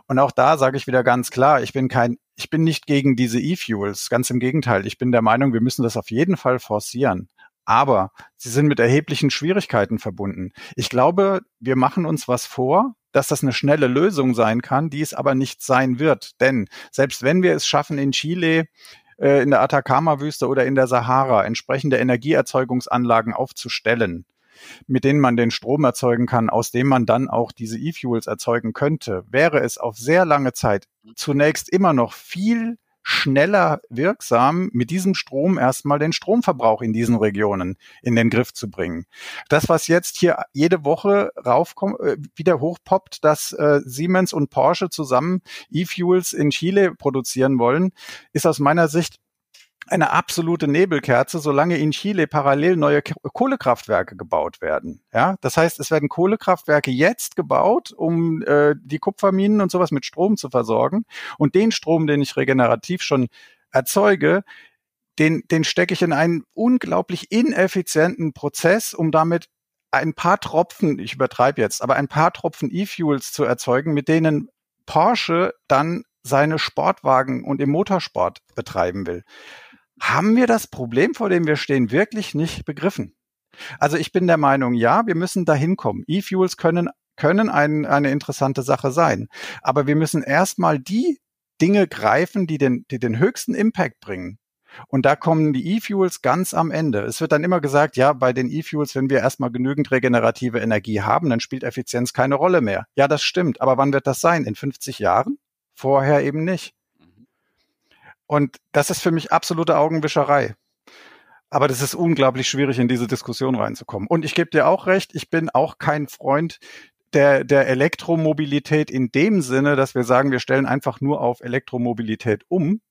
Und auch da sage ich wieder ganz klar, ich bin kein, ich bin nicht gegen diese E-Fuels, ganz im Gegenteil. Ich bin der Meinung, wir müssen das auf jeden Fall forcieren. Aber sie sind mit erheblichen Schwierigkeiten verbunden. Ich glaube, wir machen uns was vor, dass das eine schnelle Lösung sein kann, die es aber nicht sein wird. Denn selbst wenn wir es schaffen, in Chile äh, in der Atacama-Wüste oder in der Sahara entsprechende Energieerzeugungsanlagen aufzustellen, mit denen man den Strom erzeugen kann, aus dem man dann auch diese E-Fuels erzeugen könnte, wäre es auf sehr lange Zeit zunächst immer noch viel schneller wirksam, mit diesem Strom erstmal den Stromverbrauch in diesen Regionen in den Griff zu bringen. Das, was jetzt hier jede Woche raufkommt, äh, wieder hochpoppt, dass äh, Siemens und Porsche zusammen E-Fuels in Chile produzieren wollen, ist aus meiner Sicht eine absolute Nebelkerze, solange in Chile parallel neue Kohlekraftwerke gebaut werden. Ja, das heißt, es werden Kohlekraftwerke jetzt gebaut, um äh, die Kupferminen und sowas mit Strom zu versorgen. Und den Strom, den ich regenerativ schon erzeuge, den, den stecke ich in einen unglaublich ineffizienten Prozess, um damit ein paar Tropfen, ich übertreibe jetzt, aber ein paar Tropfen E-Fuels zu erzeugen, mit denen Porsche dann seine Sportwagen und im Motorsport betreiben will haben wir das Problem, vor dem wir stehen, wirklich nicht begriffen. Also ich bin der Meinung, ja, wir müssen dahin kommen. E-Fuels können, können ein, eine interessante Sache sein. Aber wir müssen erstmal die Dinge greifen, die den, die den höchsten Impact bringen. Und da kommen die E-Fuels ganz am Ende. Es wird dann immer gesagt, ja, bei den E-Fuels, wenn wir erstmal genügend regenerative Energie haben, dann spielt Effizienz keine Rolle mehr. Ja, das stimmt. Aber wann wird das sein? In 50 Jahren? Vorher eben nicht. Und das ist für mich absolute Augenwischerei. Aber das ist unglaublich schwierig, in diese Diskussion reinzukommen. Und ich gebe dir auch recht, ich bin auch kein Freund der, der Elektromobilität in dem Sinne, dass wir sagen, wir stellen einfach nur auf Elektromobilität um.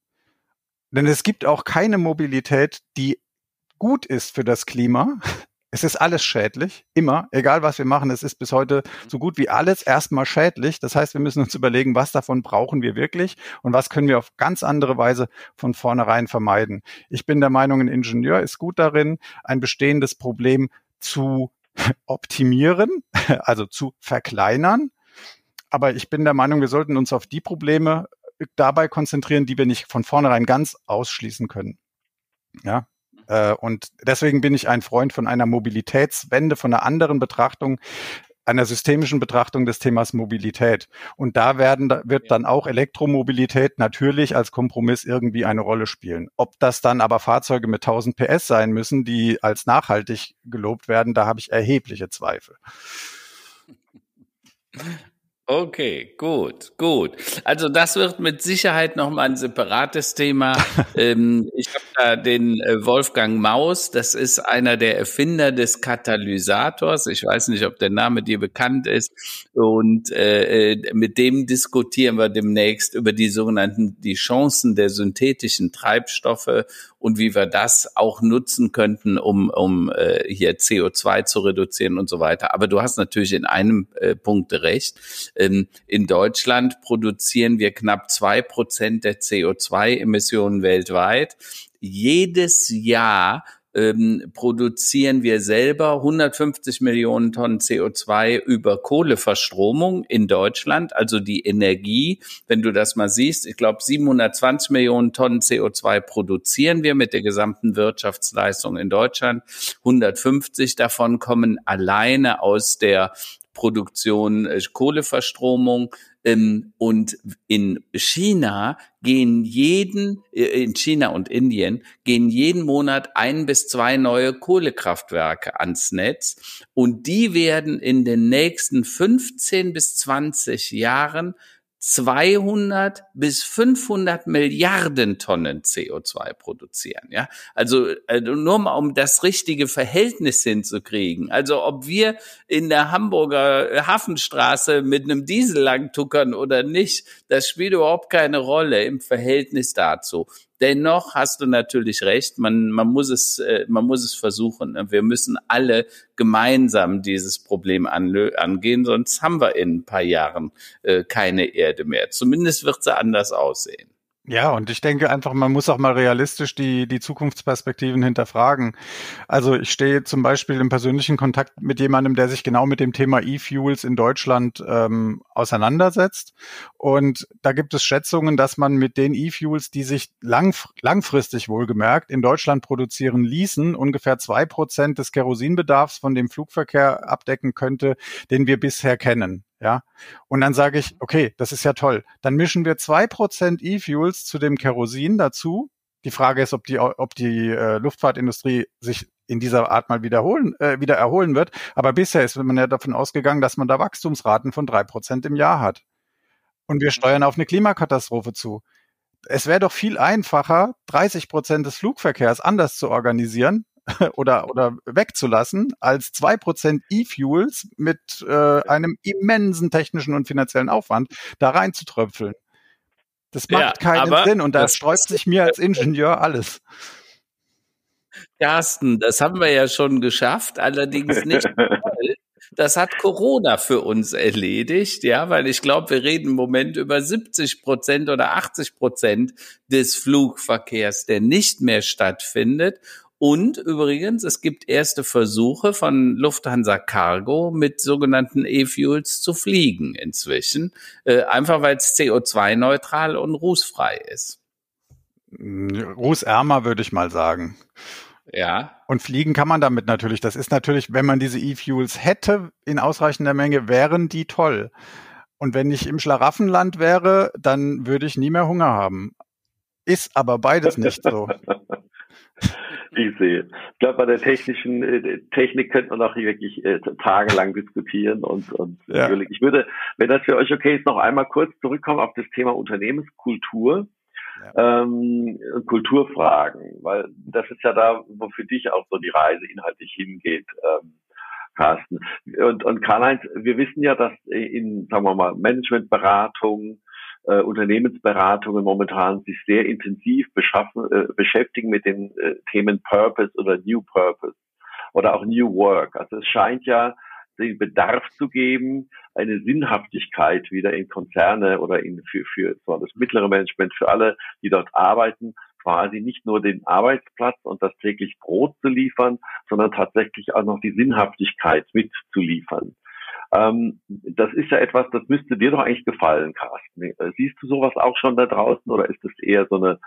Denn es gibt auch keine Mobilität, die gut ist für das Klima. Es ist alles schädlich, immer, egal was wir machen, es ist bis heute so gut wie alles erstmal schädlich. Das heißt, wir müssen uns überlegen, was davon brauchen wir wirklich und was können wir auf ganz andere Weise von vornherein vermeiden. Ich bin der Meinung, ein Ingenieur ist gut darin, ein bestehendes Problem zu optimieren, also zu verkleinern. Aber ich bin der Meinung, wir sollten uns auf die Probleme dabei konzentrieren, die wir nicht von vornherein ganz ausschließen können. Ja, äh, und deswegen bin ich ein Freund von einer Mobilitätswende, von einer anderen Betrachtung, einer systemischen Betrachtung des Themas Mobilität. Und da werden, wird dann auch Elektromobilität natürlich als Kompromiss irgendwie eine Rolle spielen. Ob das dann aber Fahrzeuge mit 1000 PS sein müssen, die als nachhaltig gelobt werden, da habe ich erhebliche Zweifel. Okay, gut, gut. Also das wird mit Sicherheit noch mal ein separates Thema. ähm, ich habe da den äh, Wolfgang Maus, das ist einer der Erfinder des Katalysators. Ich weiß nicht, ob der Name dir bekannt ist. Und äh, äh, mit dem diskutieren wir demnächst über die sogenannten die Chancen der synthetischen Treibstoffe und wie wir das auch nutzen könnten, um, um äh, hier CO2 zu reduzieren und so weiter. Aber du hast natürlich in einem äh, Punkt recht. Ähm, in Deutschland produzieren wir knapp zwei Prozent der CO2-Emissionen weltweit. Jedes Jahr ähm, produzieren wir selber 150 Millionen Tonnen CO2 über Kohleverstromung in Deutschland, also die Energie. Wenn du das mal siehst, ich glaube 720 Millionen Tonnen CO2 produzieren wir mit der gesamten Wirtschaftsleistung in Deutschland. 150 davon kommen alleine aus der Produktion äh, Kohleverstromung. Ähm, und in China gehen jeden, äh, in China und Indien gehen jeden Monat ein bis zwei neue Kohlekraftwerke ans Netz. Und die werden in den nächsten 15 bis 20 Jahren 200 bis 500 Milliarden Tonnen CO2 produzieren. Ja, also, also nur mal um das richtige Verhältnis hinzukriegen. Also ob wir in der Hamburger Hafenstraße mit einem Diesel langtuckern oder nicht, das spielt überhaupt keine Rolle im Verhältnis dazu. Dennoch hast du natürlich recht, man, man, muss es, äh, man muss es versuchen. Wir müssen alle gemeinsam dieses Problem angehen, sonst haben wir in ein paar Jahren äh, keine Erde mehr. Zumindest wird sie anders aussehen. Ja, und ich denke einfach, man muss auch mal realistisch die, die Zukunftsperspektiven hinterfragen. Also ich stehe zum Beispiel im persönlichen Kontakt mit jemandem, der sich genau mit dem Thema E-Fuels in Deutschland ähm, auseinandersetzt. Und da gibt es Schätzungen, dass man mit den E-Fuels, die sich lang, langfristig wohlgemerkt in Deutschland produzieren ließen, ungefähr zwei Prozent des Kerosinbedarfs von dem Flugverkehr abdecken könnte, den wir bisher kennen. Ja. Und dann sage ich, okay, das ist ja toll. Dann mischen wir zwei Prozent E-Fuels zu dem Kerosin dazu. Die Frage ist, ob die, ob die äh, Luftfahrtindustrie sich in dieser Art mal wiederholen, äh, wieder erholen wird. Aber bisher ist man ja davon ausgegangen, dass man da Wachstumsraten von drei Prozent im Jahr hat. Und wir steuern auf eine Klimakatastrophe zu. Es wäre doch viel einfacher, 30 Prozent des Flugverkehrs anders zu organisieren, oder, oder wegzulassen, als zwei Prozent E-Fuels mit äh, einem immensen technischen und finanziellen Aufwand da reinzutröpfeln. Das macht ja, keinen Sinn und da sträubt sich mir als Ingenieur alles. Carsten, das haben wir ja schon geschafft, allerdings nicht. Das hat Corona für uns erledigt, ja, weil ich glaube, wir reden im Moment über 70 Prozent oder 80 Prozent des Flugverkehrs, der nicht mehr stattfindet. Und übrigens, es gibt erste Versuche von Lufthansa Cargo mit sogenannten E-Fuels zu fliegen inzwischen, äh, einfach weil es CO2-neutral und rußfrei ist. Rußärmer würde ich mal sagen. Ja. Und fliegen kann man damit natürlich. Das ist natürlich, wenn man diese E-Fuels hätte in ausreichender Menge, wären die toll. Und wenn ich im Schlaraffenland wäre, dann würde ich nie mehr Hunger haben. Ist aber beides nicht so. Ich sehe. Ich glaube, bei der technischen äh, Technik könnte man auch wirklich äh, tagelang diskutieren und, und ja. ich würde, wenn das für euch okay ist, noch einmal kurz zurückkommen auf das Thema Unternehmenskultur. Ja. Ähm, Kulturfragen, weil das ist ja da, wo für dich auch so die Reise inhaltlich hingeht, ähm, Carsten. Und, und Karl-Heinz, wir wissen ja, dass in, sagen wir mal, Managementberatung, äh, Unternehmensberatungen momentan sich sehr intensiv beschaffen, äh, beschäftigen mit den äh, Themen Purpose oder New Purpose oder auch New Work. Also es scheint ja den Bedarf zu geben, eine Sinnhaftigkeit wieder in Konzerne oder in, für, für so das mittlere Management, für alle, die dort arbeiten, quasi nicht nur den Arbeitsplatz und das täglich Brot zu liefern, sondern tatsächlich auch noch die Sinnhaftigkeit mitzuliefern. Ähm, das ist ja etwas, das müsste dir doch eigentlich gefallen, Carsten. Äh, siehst du sowas auch schon da draußen oder ist das eher so eine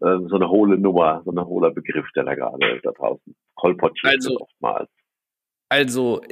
äh, so eine hohle Nummer, so ein hohler Begriff, der da gerade da draußen kolportiert also, oftmals? Also,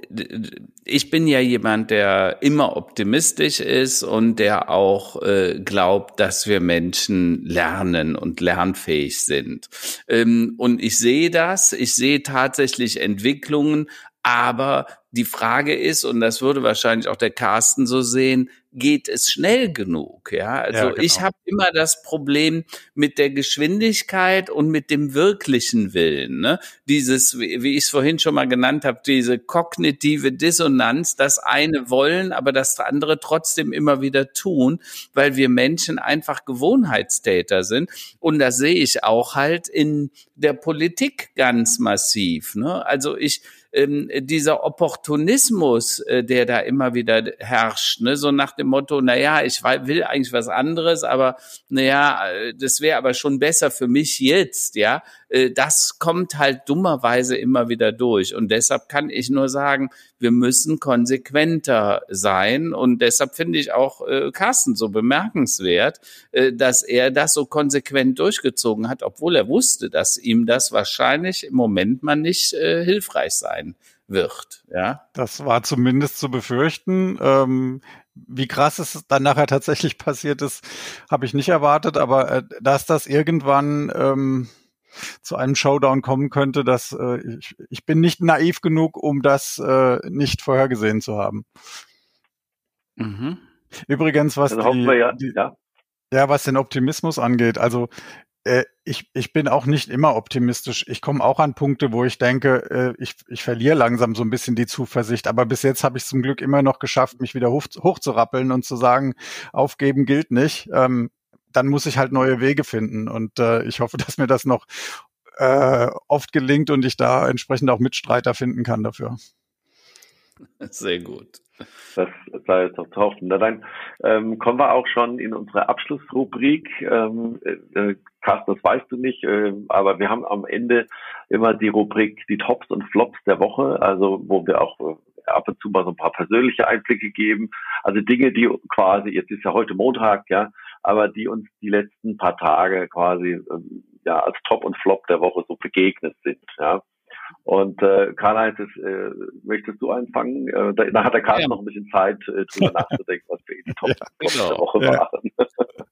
ich bin ja jemand, der immer optimistisch ist und der auch äh, glaubt, dass wir Menschen lernen und lernfähig sind. Ähm, und ich sehe das, ich sehe tatsächlich Entwicklungen, aber die Frage ist, und das würde wahrscheinlich auch der Carsten so sehen, geht es schnell genug? Ja, also ja, genau. ich habe immer das Problem mit der Geschwindigkeit und mit dem wirklichen Willen. Ne? Dieses, wie, ich es vorhin schon mal genannt habe, diese kognitive Dissonanz, das eine wollen, aber das andere trotzdem immer wieder tun, weil wir Menschen einfach Gewohnheitstäter sind. Und das sehe ich auch halt in der Politik ganz massiv. Ne? Also ich ähm, dieser Opportunismus, äh, der da immer wieder herrscht, ne? so nach dem Motto, na ja, ich will eigentlich was anderes, aber na ja, äh, das wäre aber schon besser für mich jetzt, ja. Äh, das kommt halt dummerweise immer wieder durch. Und deshalb kann ich nur sagen, wir müssen konsequenter sein. Und deshalb finde ich auch äh, Carsten so bemerkenswert, äh, dass er das so konsequent durchgezogen hat, obwohl er wusste, dass ihm das wahrscheinlich im Moment mal nicht äh, hilfreich sein wird. Ja, das war zumindest zu befürchten. Ähm, wie krass es dann nachher tatsächlich passiert ist, habe ich nicht erwartet. Aber äh, dass das irgendwann ähm, zu einem Showdown kommen könnte, dass äh, ich, ich bin nicht naiv genug, um das äh, nicht vorhergesehen zu haben. Mhm. Übrigens, was also die, ja, die, ja. ja, was den Optimismus angeht, also äh, ich, ich bin auch nicht immer optimistisch. Ich komme auch an Punkte, wo ich denke, äh, ich, ich verliere langsam so ein bisschen die Zuversicht. Aber bis jetzt habe ich zum Glück immer noch geschafft, mich wieder hoch, hochzurappeln und zu sagen, aufgeben gilt nicht. Ähm, dann muss ich halt neue Wege finden. Und äh, ich hoffe, dass mir das noch äh, oft gelingt und ich da entsprechend auch Mitstreiter finden kann dafür. Sehr gut. Das sei jetzt doch hoffen. Na dann ähm, kommen wir auch schon in unsere Abschlussrubrik. Ähm, äh, Carsten, das weißt du nicht, äh, aber wir haben am Ende immer die Rubrik die Tops und Flops der Woche, also wo wir auch äh, ab und zu mal so ein paar persönliche Einblicke geben. Also Dinge, die quasi, jetzt ist ja heute Montag, ja, aber die uns die letzten paar Tage quasi ähm, ja als Top und Flop der Woche so begegnet sind. Ja. Und äh, Karl-Heinz, äh, möchtest du anfangen? Äh, da, da hat der Karl ja. noch ein bisschen Zeit, äh, drüber nachzudenken, was für ihn die Top, ja, genau. der Woche ja. waren.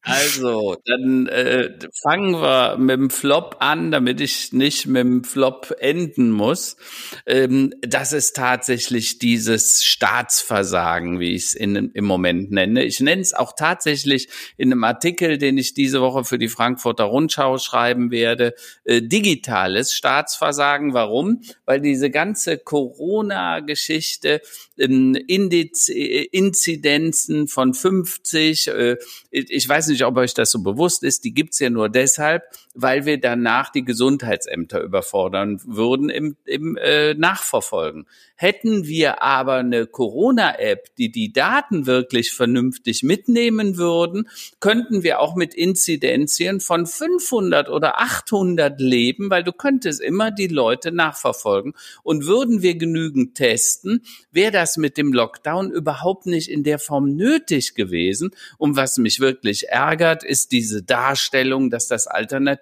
Also, dann äh, fangen wir mit dem Flop an, damit ich nicht mit dem Flop enden muss. Ähm, das ist tatsächlich dieses Staatsversagen, wie ich es im Moment nenne. Ich nenne es auch tatsächlich in einem Artikel, den ich diese Woche für die Frankfurter Rundschau schreiben werde, äh, digitales Staatsversagen. Warum? Weil diese ganze Corona-Geschichte, ähm, Indiz Inzidenzen von 50, äh, ich weiß nicht, ob euch das so bewusst ist, die gibt's ja nur deshalb, weil wir danach die Gesundheitsämter überfordern würden im, im äh, Nachverfolgen. Hätten wir aber eine Corona-App, die die Daten wirklich vernünftig mitnehmen würden, könnten wir auch mit Inzidenzien von 500 oder 800 leben, weil du könntest immer die Leute nachverfolgen. Und würden wir genügend testen, wäre das mit dem Lockdown überhaupt nicht in der Form nötig gewesen. Und was mich wirklich ärgert, ist diese Darstellung, dass das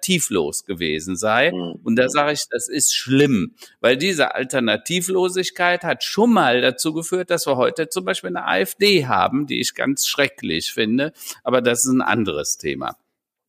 alternativlos gewesen sei. Mhm. Und da sage ich, das ist schlimm, weil diese Alternativlosigkeit hat schon mal dazu geführt, dass wir heute zum Beispiel eine AfD haben, die ich ganz schrecklich finde. Aber das ist ein anderes Thema.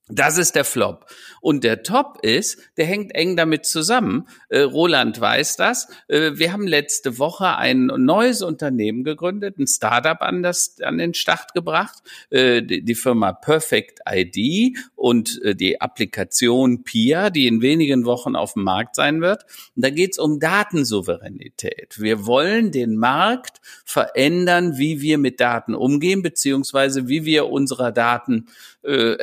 Das ist der Flop. Und der Top ist, der hängt eng damit zusammen. Äh, Roland weiß das. Äh, wir haben letzte Woche ein neues Unternehmen gegründet, ein Startup an, das, an den Start gebracht, äh, die, die, Firma Perfect ID und äh, die Applikation PIA, die in wenigen Wochen auf dem Markt sein wird. Und da geht es um Datensouveränität. Wir wollen den Markt verändern, wie wir mit Daten umgehen, beziehungsweise wie wir unserer Daten äh,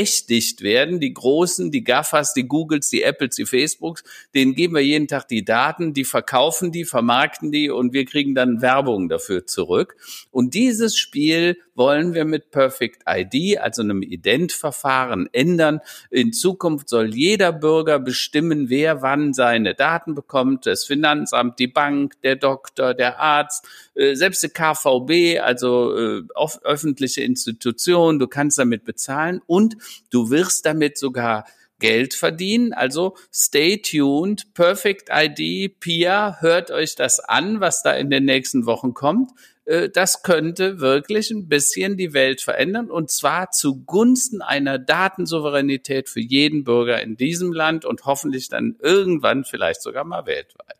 entmächtigt werden. Die Großen, die Gaffers, die Googles, die Apples, die Facebooks, denen geben wir jeden Tag die Daten, die verkaufen die, vermarkten die und wir kriegen dann Werbung dafür zurück. Und dieses Spiel wollen wir mit Perfect ID, also einem Identverfahren, ändern. In Zukunft soll jeder Bürger bestimmen, wer wann seine Daten bekommt. Das Finanzamt, die Bank, der Doktor, der Arzt, selbst die KVB, also äh, öffentliche Institutionen. Du kannst damit bezahlen und du wirst damit sogar Geld verdienen. Also stay tuned. Perfect ID, Pia, hört euch das an, was da in den nächsten Wochen kommt. Äh, das könnte wirklich ein bisschen die Welt verändern und zwar zugunsten einer Datensouveränität für jeden Bürger in diesem Land und hoffentlich dann irgendwann vielleicht sogar mal weltweit.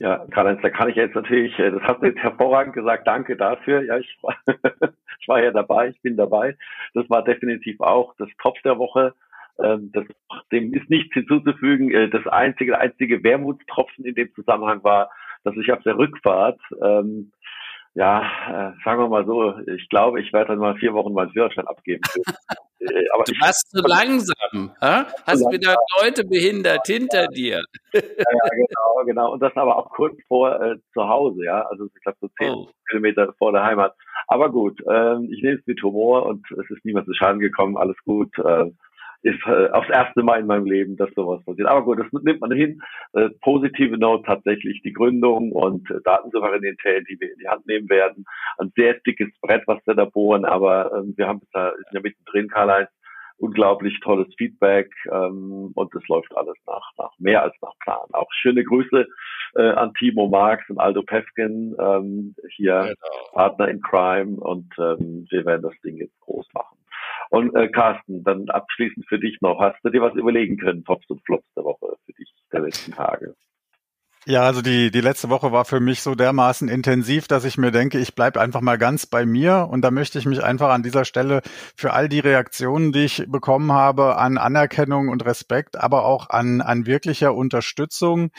Ja, Karl-Heinz, da kann ich jetzt natürlich, äh, das hast du jetzt hervorragend gesagt, danke dafür. Ja, ich war, ich war ja dabei, ich bin dabei. Das war definitiv auch das Top der Woche. Ähm, das, dem ist nichts hinzuzufügen. Äh, das einzige, einzige Wermutstropfen in dem Zusammenhang war, dass ich auf der Rückfahrt ähm, ja, äh, sagen wir mal so, ich glaube, ich werde dann mal vier Wochen meinen Führerschein abgeben. Äh, aber du warst zu langsam, ha? hast langsam. wieder Leute behindert hinter dir. ja, ja, genau, genau. Und das aber auch kurz vor äh, zu Hause, ja, also ich glaube so zehn oh. Kilometer vor der Heimat. Aber gut, ähm, ich nehme es mit Humor und es ist niemand zu Schaden gekommen, alles gut. Äh, ist äh, aufs erste Mal in meinem Leben, dass sowas passiert. Aber gut, das nimmt man hin. Äh, positive Note tatsächlich die Gründung und äh, Datensouveränität, die wir in die Hand nehmen werden. Ein sehr dickes Brett, was wir da bohren, aber äh, wir haben da sind ja mittendrin, Karl-Heinz, unglaublich tolles Feedback ähm, und es läuft alles nach, nach mehr als nach Plan. Auch schöne Grüße äh, an Timo Marx und Aldo Pefkin, ähm, hier genau. Partner in Crime und ähm, wir werden das Ding jetzt groß machen. Und äh, Carsten, dann abschließend für dich noch. Hast du dir was überlegen können, Tops und Flops der Woche für dich der letzten Tage? Ja, also die, die letzte Woche war für mich so dermaßen intensiv, dass ich mir denke, ich bleibe einfach mal ganz bei mir. Und da möchte ich mich einfach an dieser Stelle für all die Reaktionen, die ich bekommen habe, an Anerkennung und Respekt, aber auch an, an wirklicher Unterstützung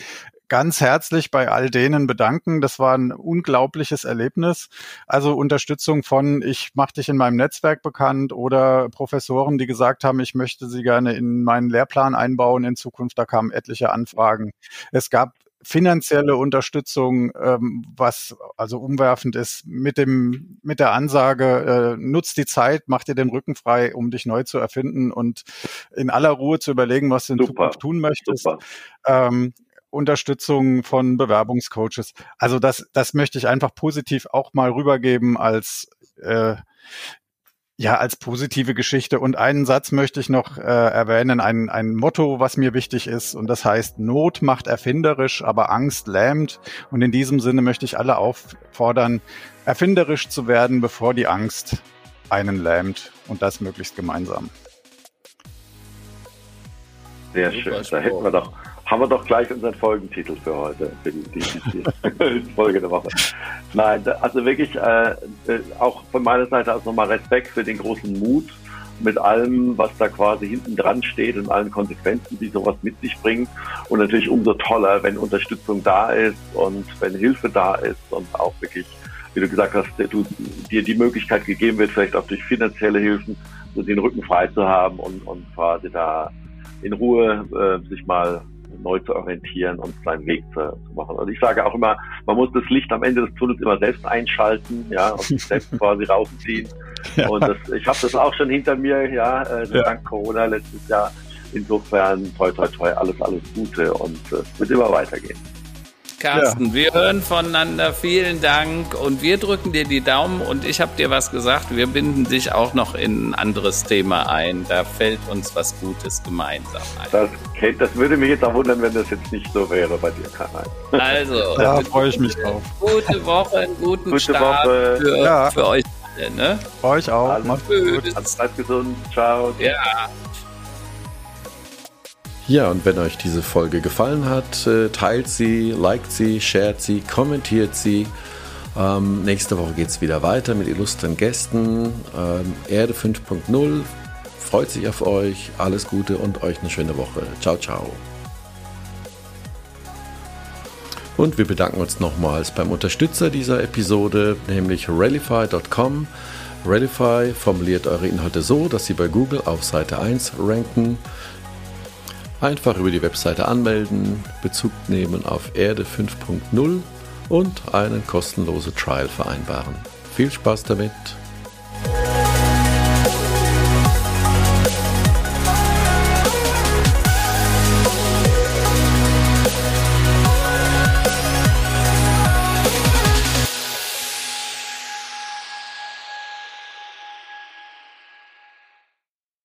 ganz herzlich bei all denen bedanken. Das war ein unglaubliches Erlebnis. Also Unterstützung von, ich mache dich in meinem Netzwerk bekannt oder Professoren, die gesagt haben, ich möchte sie gerne in meinen Lehrplan einbauen in Zukunft. Da kamen etliche Anfragen. Es gab finanzielle Unterstützung, ähm, was also umwerfend ist, mit dem mit der Ansage, äh, nutzt die Zeit, mach dir den Rücken frei, um dich neu zu erfinden und in aller Ruhe zu überlegen, was du in Super. Zukunft tun möchtest. Ähm, Unterstützung von Bewerbungscoaches. Also das, das möchte ich einfach positiv auch mal rübergeben als äh, ja, als positive Geschichte. Und einen Satz möchte ich noch äh, erwähnen, ein, ein Motto, was mir wichtig ist. Und das heißt, Not macht erfinderisch, aber Angst lähmt. Und in diesem Sinne möchte ich alle auffordern, erfinderisch zu werden, bevor die Angst einen lähmt. Und das möglichst gemeinsam. Sehr schön. Da hätten wir doch haben wir doch gleich unseren Folgentitel für heute, für die, die, die Folge der Woche. Nein, also wirklich äh, äh, auch von meiner Seite aus nochmal Respekt für den großen Mut mit allem, was da quasi hinten dran steht und allen Konsequenzen, die sowas mit sich bringt. Und natürlich umso toller, wenn Unterstützung da ist und wenn Hilfe da ist und auch wirklich, wie du gesagt hast, du, dir die Möglichkeit gegeben wird, vielleicht auch durch finanzielle Hilfen, so den Rücken frei zu haben und, und quasi da in Ruhe äh, sich mal neu zu orientieren und seinen Weg zu, zu, machen. Und ich sage auch immer, man muss das Licht am Ende des Tunnels immer selbst einschalten, ja, und sich selbst quasi rausziehen. Ja. Und das, ich habe das auch schon hinter mir, ja, äh, ja, dank Corona letztes Jahr. Insofern toi toi toi, alles, alles Gute und äh, es wird immer weitergehen. Carsten, ja. wir hören voneinander. Vielen Dank und wir drücken dir die Daumen und ich habe dir was gesagt. Wir binden dich auch noch in ein anderes Thema ein. Da fällt uns was Gutes gemeinsam ein. Das, Kate, das würde mich jetzt auch wundern, wenn das jetzt nicht so wäre bei dir, Karl. Also, da freue ich mich drauf. Gute Woche, einen guten Gute Start Woche. Für, ja. für euch alle, ne? Euch auch. Macht's gut. Bleibt gesund. Ciao. Ja. Ja, und wenn euch diese Folge gefallen hat, äh, teilt sie, liked sie, shared sie, kommentiert sie. Ähm, nächste Woche geht es wieder weiter mit illustren Gästen. Ähm, Erde 5.0 freut sich auf euch. Alles Gute und euch eine schöne Woche. Ciao, ciao. Und wir bedanken uns nochmals beim Unterstützer dieser Episode, nämlich Rallify.com. Rallify formuliert eure Inhalte so, dass sie bei Google auf Seite 1 ranken. Einfach über die Webseite anmelden, Bezug nehmen auf Erde 5.0 und einen kostenlosen Trial vereinbaren. Viel Spaß damit!